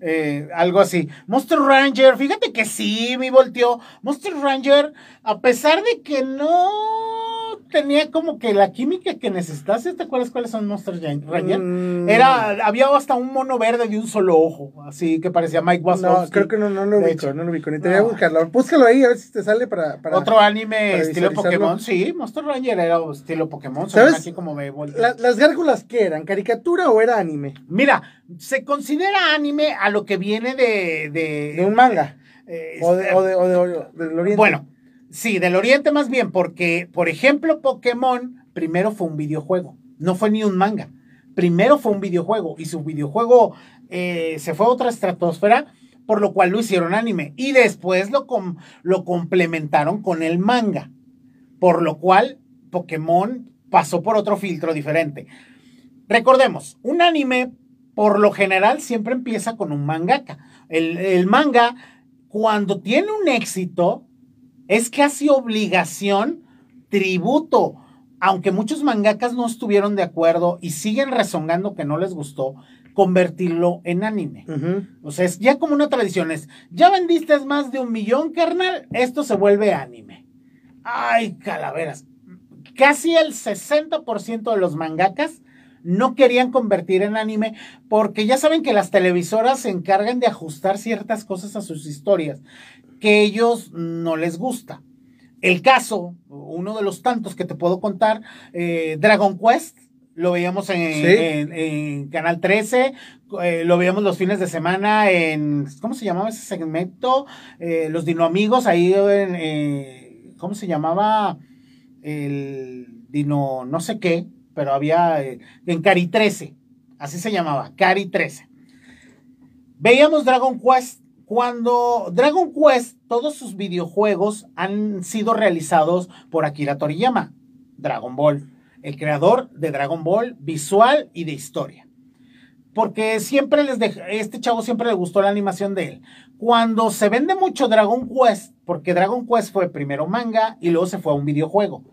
eh, algo así. Monster Ranger, fíjate que sí, me volteó. Monster Ranger, a pesar de que no tenía como que la química que necesitase, ¿te acuerdas cuáles son Monster Ranger? Mm, Era, había hasta un mono verde de un solo ojo, así que parecía Mike No, Wazowski. creo que no, no lo ubico, no lo ubico. Ni te voy a No. buscarlo. Búscalo ahí a ver si te sale para. para... Otro anime para estilo. Pokémon, sí, Monster Ranger era estilo Pokémon, ¿Sabes? aquí como me. La- ¿Las gárgolas qué eran? ¿Caricatura o era anime? Mira, se considera anime a lo que viene de. De, De un manga. eh, O, de, o, de, o, de- o del oriente. Bueno, sí, del Oriente más bien, porque, por ejemplo, Pokémon primero fue un videojuego, no fue ni un manga. Primero fue un videojuego y su videojuego eh, se fue a otra estratosfera, por lo cual lo hicieron anime. Y después lo, lo complementaron con el manga, por lo cual Pokémon pasó por otro filtro diferente. Recordemos, un anime por lo general siempre empieza con un mangaka. El manga, cuando tiene un éxito, es casi obligación, tributo. Aunque muchos mangakas no estuvieron de acuerdo y siguen rezongando que no les gustó, convertirlo en anime. O sea, es ya como una tradición. Es, ya vendiste más de un millón, carnal, esto se vuelve anime. Ay, calaveras. Casi el 60% de los mangakas no querían convertir en anime porque ya saben que las televisoras se encargan de ajustar ciertas cosas a sus historias que ellos no les gusta. El caso, uno de los tantos que te puedo contar, eh, Dragon Quest, lo veíamos en, Sí. en- en Canal 13, eh, lo veíamos los fines de semana en, ¿cómo se llamaba ese segmento? Eh, los Dino Amigos, ahí en, ¿cómo se llamaba? El Dino, no sé qué, pero había eh, en Cari 13, así se llamaba, Cari 13. Veíamos Dragon Quest. Cuando Dragon Quest, todos sus videojuegos han sido realizados por Akira Toriyama, Dragon Ball, el creador de Dragon Ball visual y de historia. Porque siempre les dej- este chavo siempre le gustó la animación de él. Cuando se vende mucho Dragon Quest, porque Dragon Quest fue primero manga y luego se fue a un videojuego.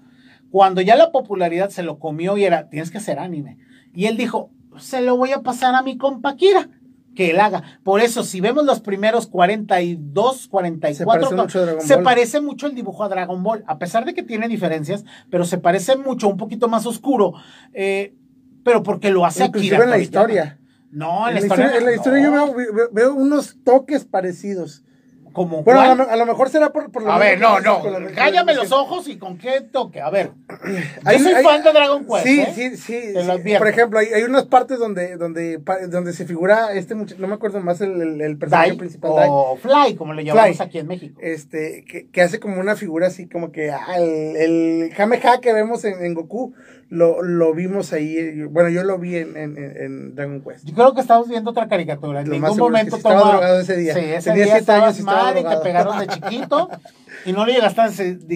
Cuando ya la popularidad se lo comió y era, tienes que hacer anime. Y él dijo, se lo voy a pasar a mi compa Kira, que él haga. Por eso, si vemos los primeros 42, 44, Se parece mucho a Dragon se Ball. parece mucho el dibujo a Dragon Ball, a pesar de que tiene diferencias, pero se parece mucho, un poquito más oscuro. eh, pero porque lo hace Inclusive Akira en la historia. No, En la historia, en la historia yo no. veo unos toques parecidos. Como Bueno, a lo, a lo mejor será por, por lo A ver, no, no. Cállame los ojos y con qué toque. A ver. Hay- yo soy hay- fan de Dragon Quest. Sí, ¿eh? sí, sí. Te lo. Por ejemplo, hay, hay unas partes donde, donde, donde se figura este muchacho, no me acuerdo más el, el, el personaje Dai, principal, Dai, o Fly, como le llamamos Fly. aquí en México. este, que, que hace como una figura así como que ah, el, el Kamehameha que vemos en, en Goku, lo, lo vimos ahí, eh, bueno, yo lo vi en, en, en- Dragon Quest. Yo creo que estabas viendo otra caricatura. En Lo ningún seguro es que momento toma- drogado ese día. Sí, ese Tenía día siete años estabas estaba mal y te pegaron de chiquito y no le llegaste a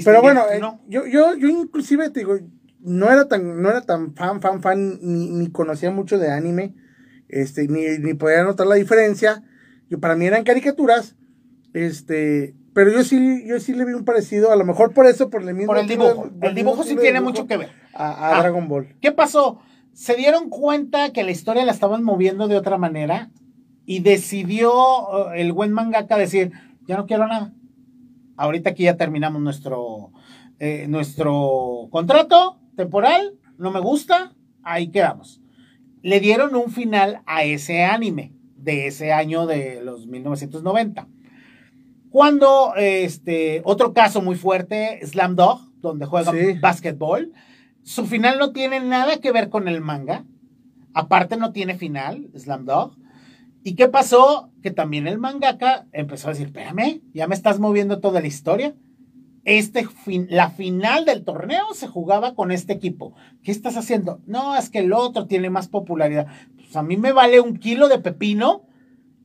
Pero bueno, eh, ¿no? yo, yo, yo inclusive te digo, no era tan, no era tan fan, fan, fan, ni, ni conocía mucho de anime, este, ni, ni podía notar la diferencia. Yo, para mí eran caricaturas, este, pero yo sí, yo sí le vi un parecido, a lo mejor por eso, por el mismo Por el dibujo. El dibujo sí tiene dibujo mucho que ver. A, a Ah. Dragon Ball. ¿Qué pasó? se dieron cuenta que la historia la estaban moviendo de otra manera y decidió uh, el buen mangaka decir, ya no quiero nada. Ahorita aquí ya terminamos nuestro, eh, nuestro contrato temporal, no me gusta, ahí quedamos. Le dieron un final a ese anime de ese año de los 1990. Cuando este otro caso muy fuerte, Slam Dog, donde juega Sí. básquetbol, su final no tiene nada que ver con el manga. Aparte no tiene final, Slam Dog. ¿Y qué pasó? Que también el mangaka empezó a decir, espérame, ya me estás moviendo toda la historia. Este fin- la final del torneo se jugaba con este equipo. ¿Qué estás haciendo? No, es que el otro tiene más popularidad. Pues a mí me vale un kilo de pepino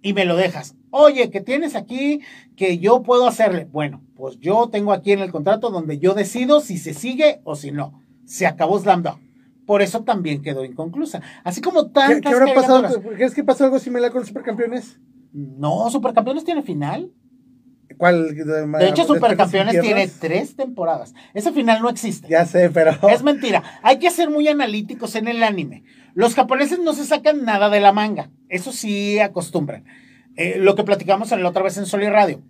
y me lo dejas. Oye, que tienes aquí que yo puedo hacerle. Bueno, pues yo tengo aquí en el contrato donde yo decido si se sigue o si no. Se acabó Slam Dunk. Por eso también quedó inconclusa. Así como ¿Qué, tantas qué habrá pasado? ¿Crees que pasó algo similar con los supercampeones? No, Supercampeones tiene final. ¿Cuál? De hecho, Supercampeones tiene tres temporadas. Ese final no existe. Ya sé, pero. Es mentira. Hay que ser muy analíticos en el anime. Los japoneses no se sacan nada de la manga. Eso sí acostumbran. Eh, lo que platicamos en la otra vez en Sol y Radio.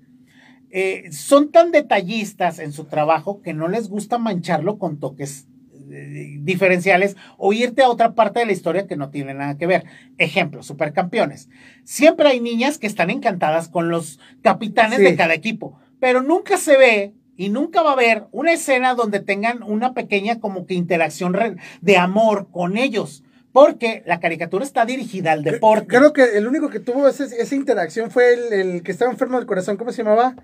Eh, son tan detallistas en su trabajo que no les gusta mancharlo con toques eh, diferenciales o irte a otra parte de la historia que no tiene nada que ver. Ejemplo, supercampeones. Siempre hay niñas que están encantadas con los capitanes Sí. de cada equipo, pero nunca se ve y nunca va a haber una escena donde tengan una pequeña como que interacción de amor con ellos, porque la caricatura está dirigida al deporte. Creo que el único que tuvo ese- esa interacción fue el, el que estaba enfermo del corazón. ¿Cómo se llamaba?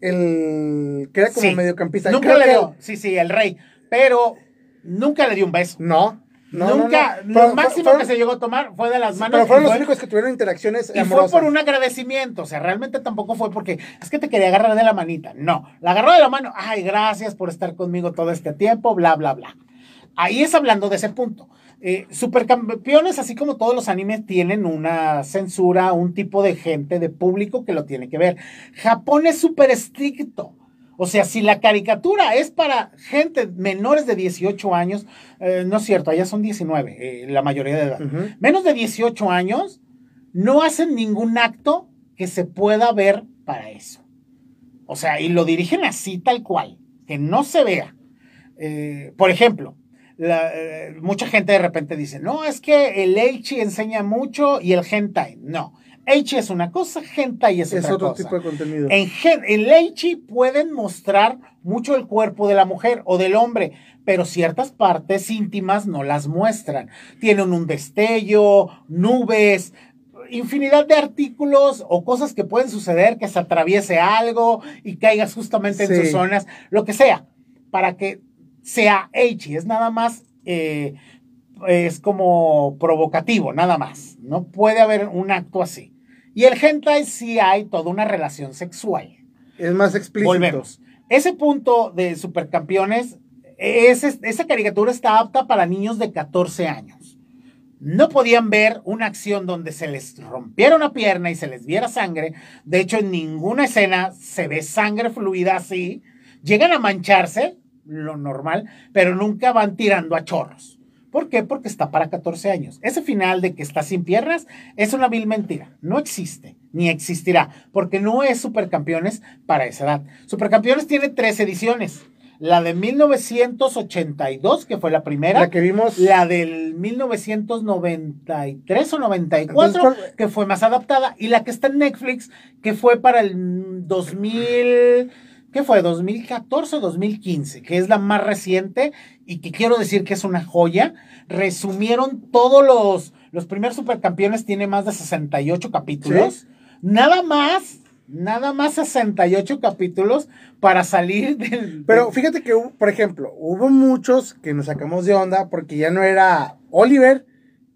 El que era como Sí. mediocampista. Nunca Creo le que- dio, sí, sí, el rey, pero nunca le dio un beso. No. no, nunca, no, no. lo máximo fueron- que se llegó a tomar fue de las manos. Pero fueron los fue- únicos que tuvieron interacciones Y fue por un agradecimiento, o sea, realmente tampoco fue porque es que te quería agarrar de la manita. No, la agarró de la mano, ay, gracias por estar conmigo todo este tiempo, bla, bla, bla. Ahí es hablando de ese punto. Eh, supercampeones, así como todos los animes, tienen una censura, un tipo de gente, de público que lo tiene que ver. Japón es súper estricto. O sea, si la caricatura es para gente menores de 18 años, eh, no es cierto, allá son 19, eh, la mayoría de edad. Menos de 18 años, no hacen ningún acto que se pueda ver para eso. O sea, y lo dirigen así tal cual, que no se vea. Eh, por ejemplo, la, eh, mucha gente de repente dice, no, es que el Eichi enseña mucho y el hentai. No, Eichi es una cosa, hentai es, Es otra otro cosa. tipo de contenido. En, Leichi pueden mostrar mucho el cuerpo de la mujer o del hombre, pero ciertas partes íntimas no las muestran. Tienen un destello, nubes, infinidad de artículos o cosas que pueden suceder, que se atraviese algo y caigas justamente en Sí. sus zonas, lo que sea, para que sea Eichi. Es nada más, eh, es como provocativo, nada más. No puede haber un acto así. Y el hentai sí hay toda una relación sexual. Es más explícito. Volvemos. Ese punto de supercampeones, ese- esa caricatura está apta para niños de 14 años. No podían ver una acción donde se les rompiera una pierna y se les viera sangre. De hecho, en ninguna escena se ve sangre fluida así. Llegan a mancharse, lo normal, pero nunca van tirando a chorros. ¿Por qué? Porque está para 14 años. Ese final de que está sin piernas es una vil mentira. No existe, ni existirá, porque no es Supercampeones para esa edad. Supercampeones tiene tres ediciones. La de 1982, que fue la primera. La que vimos. La del 1993 o 94, Entonces, ¿cuál- que fue más adaptada, y la que está en Netflix, que fue para el 2000, ¿qué fue? 2014 o 2015, que es la más reciente y que quiero decir que es una joya. Resumieron todos los, los primeros supercampeones, tiene más de 68 capítulos. Nada más, nada más 68 capítulos para salir del... Pero fíjate que, por ejemplo, hubo muchos que nos sacamos de onda porque ya no era Oliver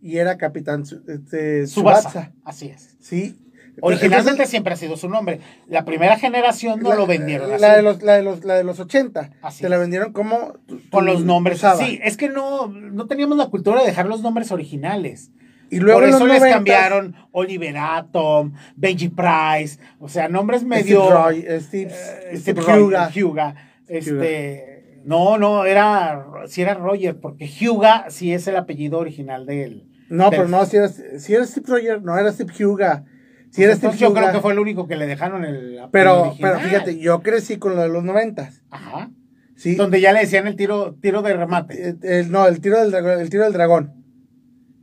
y era Capitán este. Tsubasa. Así es. Sí. Originalmente siempre ha sido su nombre. La primera generación no la- lo vendieron así. La de los, la de los, la de los 80. Así te la vendieron como. con los nombres. Sí, es que no, no teníamos la cultura de dejar los nombres originales. Y luego Por los eso les 90s, cambiaron Oliver Atom, Benji Price, o sea, nombres Steve medio... Roy, eh, Steve, eh, Steve Steve Roy, Huga. Huga, este, No, no, era, sí era Roger, porque Hyuga sí es el apellido original de él. No, pero no, si era, si era Steve Roger, no era Steve Huga. Si Entonces yo creo que fue el único que le dejaron el Pero, pero fíjate, yo crecí con lo de los noventas. Ajá. Sí. Donde ya le decían el tiro, tiro de remate. Eh, el- no, el tiro del el tiro del dragón.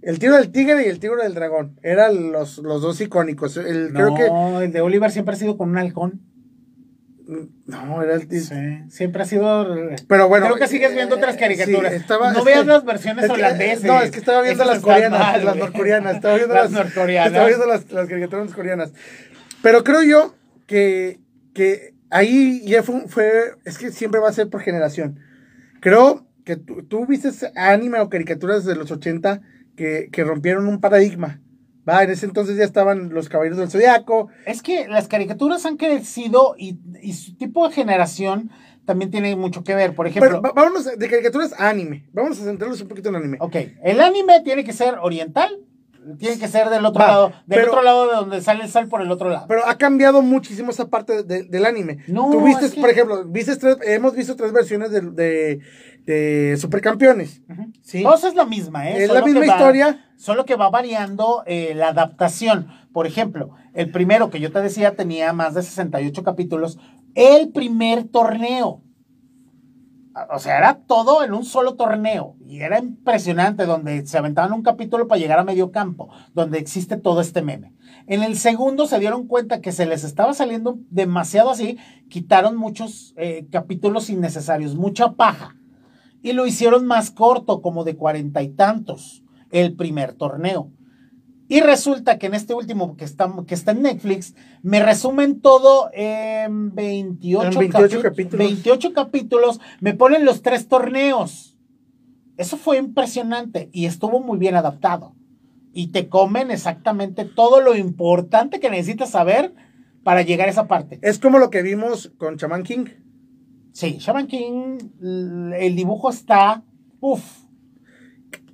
El tiro del tigre y el tiro del dragón. Eran los, los dos icónicos. El, creo no, que. el de Oliver siempre ha sido con un halcón. No, era el Sí, siempre ha sido. Pero bueno. Creo que sigues viendo otras eh, caricaturas. sí, estaba- no veas que- las versiones es que- holandesas. No, es que estaba viendo Esas las coreanas. mal, las norcoreanas. Estaba viendo Las las, norcoreanas. Estaba viendo las, las caricaturas coreanas. Pero creo yo que, que ahí ya fue, fue. Es que siempre va a ser por generación. Creo que tú, tú viste anime o caricaturas de los 80 que, que rompieron un paradigma. Va, en ese entonces ya estaban los caballeros del zodiaco. Es que las caricaturas han crecido y, y su tipo de generación también tiene mucho que ver. Por ejemplo, Pero vámonos de caricaturas a anime. Vamos a centrarnos un poquito en anime. ok, el anime tiene que ser oriental, tiene que ser del otro Va, lado, del pero- otro lado de donde sale el sol por el otro lado. Pero ha cambiado muchísimo esa parte de- del anime. No, Tú viste, es que- por ejemplo, viste tres- hemos visto tres versiones de, de, de Supercampeones. Ujú. Sí. Todos es la misma, ¿eh? Es Solo la misma va- historia. Solo que va variando eh, la adaptación. Por ejemplo, el primero que yo te decía tenía más de 68 capítulos. El primer torneo. O sea, era todo en un solo torneo. Y era impresionante, donde se aventaban un capítulo para llegar a medio campo, donde existe todo este meme. En el segundo se dieron cuenta que se les estaba saliendo demasiado así, quitaron muchos eh, capítulos innecesarios, mucha paja. Y lo hicieron más corto, como de cuarenta y tantos, el primer torneo. Y resulta que en este último que está, que está en Netflix, me resumen todo en 28, En 28 capi- capítulos. 28 capítulos, me ponen los tres torneos. Eso fue impresionante y estuvo muy bien adaptado. Y te comen exactamente todo lo importante que necesitas saber para llegar a esa parte. Es como lo que vimos con Chaman King. Sí, Shaman King, el dibujo está, uff,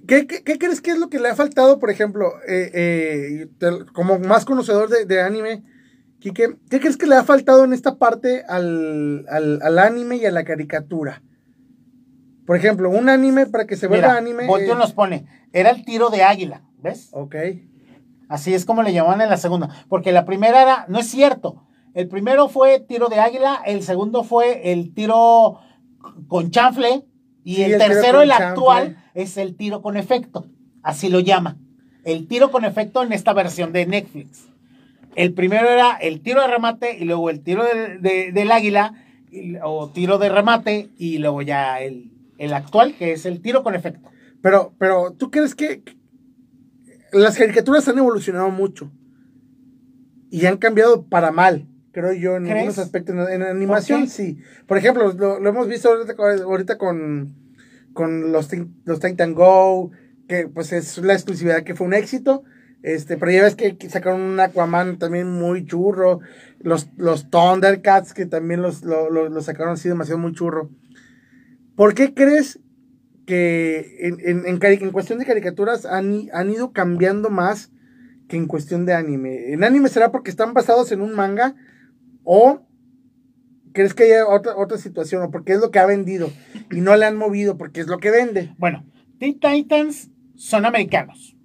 ¿Qué, qué, qué crees que es lo que le ha faltado, por ejemplo, eh, eh, te- como más conocedor de, de anime, Quique, ¿qué crees que le ha faltado en esta parte al, al, al anime y a la caricatura? Por ejemplo, un anime para que se vuelva Mira, anime. Volteo eh, nos pone, era el tiro de águila, ¿ves? Ok. Así es como le llamaban en la segunda, porque la primera era, no es cierto, el primero fue tiro de águila, el segundo fue el tiro con chanfle y Sí, el, tercero, el chanfle. actual, es el tiro con efecto, así lo llama, el tiro con efecto en esta versión de Netflix. El primero era el tiro de remate y luego el tiro de- de- del águila y- o tiro de remate y luego ya el, el actual que es el tiro con efecto. Pero, pero, ¿tú crees que las caricaturas han evolucionado mucho? Y han cambiado para mal, creo yo, en ¿Crees? algunos aspectos. En, en animación, sí. Por ejemplo, lo, lo hemos visto ahorita, con- ahorita con, con los, los Titan Go, que pues es la exclusividad que fue un éxito. Este, pero ya ves que sacaron un Aquaman también muy churro. Los, los Thundercats, que también los, lo, lo- lo sacaron así demasiado muy churro. ¿Por qué crees que en, en, en en cuestión de caricaturas han, han ido cambiando más que en cuestión de anime? ¿En anime será porque están basados en un manga? ¿O crees que haya otra, otra situación? ¿O porque es lo que ha vendido? Y no le han movido porque es lo que vende. Bueno, Teen Titans son americanos.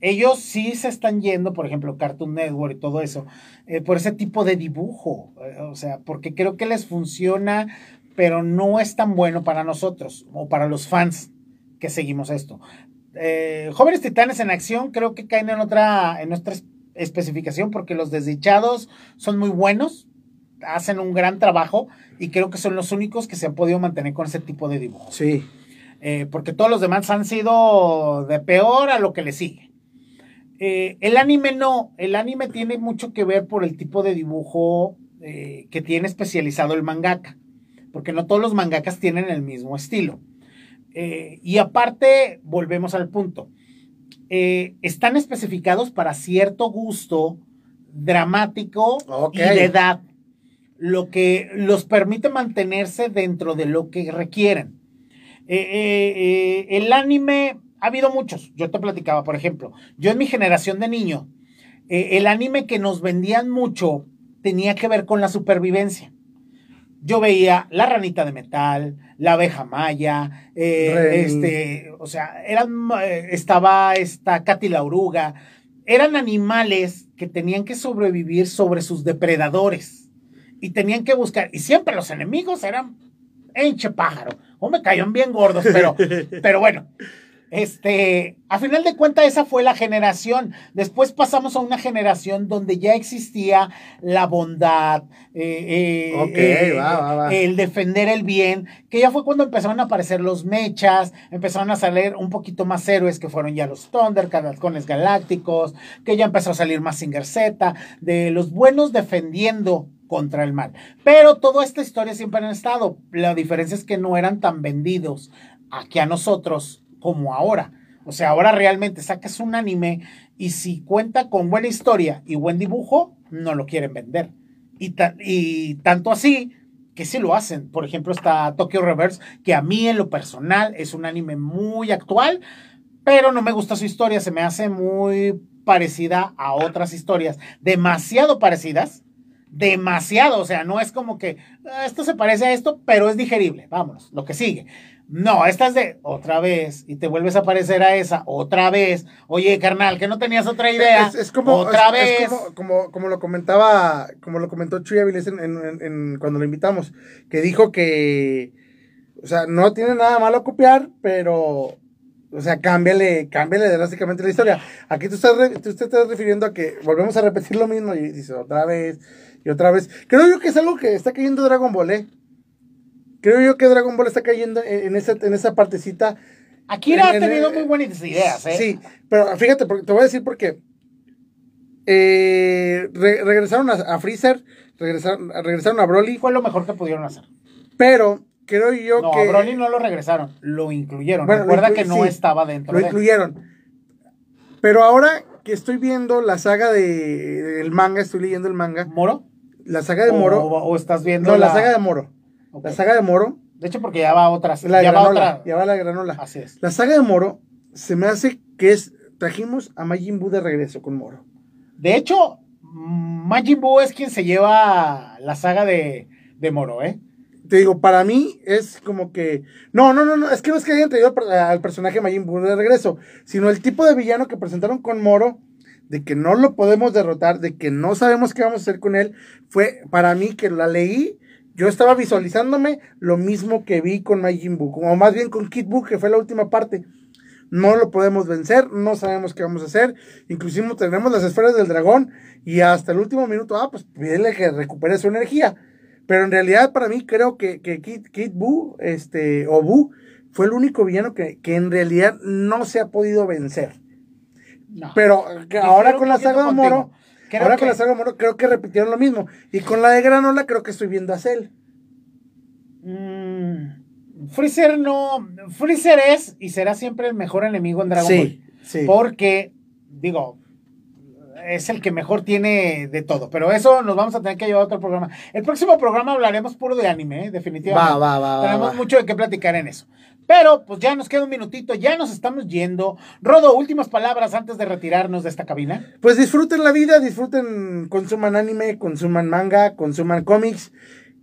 Ellos sí se están yendo, por ejemplo, Cartoon Network y todo eso, eh, por ese tipo de dibujo. eh, o sea, porque creo que les funciona, pero no es tan bueno para nosotros o para los fans que seguimos esto. Eh, Jóvenes Titanes en Acción creo que caen en otra, en nuestra es- especificación porque los desdichados son muy buenos, hacen un gran trabajo y creo que son los únicos que se han podido mantener con ese tipo de dibujos. Sí. Eh, porque todos los demás han sido de peor a lo que le sigue. Eh, el anime no, el anime tiene mucho que ver por el tipo de dibujo eh, que tiene especializado el mangaka, porque no todos los mangakas tienen el mismo estilo. Y aparte, volvemos al punto, están especificados para cierto gusto dramático y de edad, lo que los permite mantenerse dentro de lo que requieren. Eh, eh, eh, el anime, ha habido muchos. Yo te platicaba, por ejemplo, yo en mi generación de niño, el anime que nos vendían mucho tenía que ver con la supervivencia. yo veía La Ranita de Metal, La Abeja Maya, este, o sea, eran, estaba esta Katy la Oruga, eran animales que tenían que sobrevivir sobre sus depredadores y tenían que buscar, y siempre los enemigos eran enche pájaro, o me caían bien gordos, pero, pero bueno. Este, a final de cuentas, esa fue la generación. Después pasamos a una generación donde ya existía la bondad, eh, eh, Ok, eh, va, va, va. el defender el bien, que ya fue cuando empezaron a aparecer los mechas, empezaron a salir un poquito más héroes, que fueron ya los Thundercats, halcones galácticos, que ya empezó a salir más Singer Z, de los buenos defendiendo contra el mal. Pero toda esta historia siempre han estado. La diferencia es que no eran tan vendidos aquí a nosotros como ahora. O sea, ahora realmente sacas un anime y si cuenta con buena historia y buen dibujo, no lo quieren vender. Y, ta- y tanto así que sí lo hacen. Por ejemplo, está Tokyo Reverse, que a mí en lo personal es un anime muy actual, pero no me gusta su historia. Se me hace muy parecida a otras historias, demasiado parecidas. Demasiado, o sea, no es como que "Ah, esto se parece a esto, pero es digerible. Vámonos, lo que sigue. No, esta es de otra vez y te vuelves a parecer a esa otra vez. Oye, carnal, que no tenías otra idea. Es, es como, otra es- vez. es como, como, como lo comentaba, como lo comentó Chuy Avilés en, en- en- cuando lo invitamos, que dijo que, o sea, no tiene nada malo copiar, pero, o sea, cámbiale, cámbiale drásticamente la historia. Aquí tú estás, tú te estás refiriendo a que volvemos a repetir lo mismo y dices otra vez y otra vez. Creo yo que es algo que está cayendo Dragon Ball, ¿eh? Creo yo que Dragon Ball está cayendo en, en esa, en esa partecita. Akira ha en- en- tenido muy buenas ideas, ¿eh? Sí, pero fíjate, porque te voy a decir por qué. Eh, re- regresaron a, a Freezer, regresaron, regresaron a Broly, Fue lo mejor que pudieron hacer. pero creo yo No, que a Broly no lo regresaron, lo incluyeron. Bueno, lo Recuerda inclu- que no sí, estaba dentro lo de. incluyeron. Pero ahora que estoy viendo la saga de, del manga, estoy leyendo el manga, ¿Moro? La saga de Moro, O, o estás viendo no, la saga de Moro, la saga de Moro, De hecho, porque ya va otra. la ya va granola, otra. ya va la granola. Así es. La saga de Moro se me hace que es, trajimos a Majin Buu de regreso con Moro. De hecho, Majin Buu es quien se lleva la saga de, de Moro, ¿eh? te digo, para mí es como que. No, no, no, no, es que no es que hayan traído al personaje Majin Buu de regreso, sino el tipo de villano que presentaron con Moro, de que no lo podemos derrotar, de que no sabemos qué vamos a hacer con él, fue para mí que la leí. Yo estaba visualizándome lo mismo que vi con Majin Buu, como más bien con Kid Buu, que fue la última parte. No lo podemos vencer, no sabemos qué vamos a hacer. Inclusive tenemos las esferas del dragón y hasta el último minuto, ah, pues pídele que recupere su energía. Pero en realidad para mí creo que, que Kid, Kid Buu, este, o Buu, fue el único villano que, que en realidad no se ha podido vencer. No. Pero Difiero ahora con la saga de Moro. Creo ahora que- con la saga de Moro creo que repitieron lo mismo. Y con la de Granola creo que estoy viendo a Cell. Mm, Freezer no. Freezer es y será siempre el mejor enemigo en Dragon Sí, Ball. sí. Porque, digo, es el que mejor tiene de todo. Pero eso nos vamos a tener que llevar a otro programa. El próximo programa hablaremos puro de anime, ¿eh? definitivamente. Va, va, va, va, Tenemos va. mucho de qué platicar en eso. Pero, pues ya nos queda un minutito, ya nos estamos yendo. Rodo, últimas palabras antes de retirarnos de esta cabina. Pues disfruten la vida, disfruten, consuman anime, consuman manga, consuman cómics.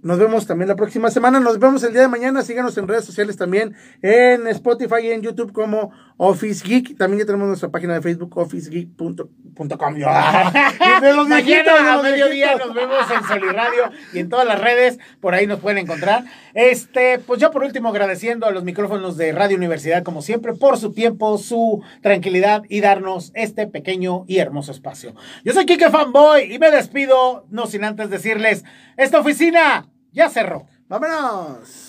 Nos vemos también la próxima semana. Nos vemos el día de mañana. Síganos en redes sociales también, en Spotify y en YouTube como Office Geek. También ya tenemos nuestra página de Facebook, officegeek.com. Yo, de los Mañana a los mediodía nos vemos en Soliradio y en todas las redes, por ahí nos pueden encontrar. Este, pues ya por último agradeciendo a los micrófonos de Radio Universidad como siempre por su tiempo, su tranquilidad y darnos este pequeño y hermoso espacio. Yo soy Kike Fanboy y me despido, no sin antes decirles, esta oficina ya cerró. ¡Vámonos!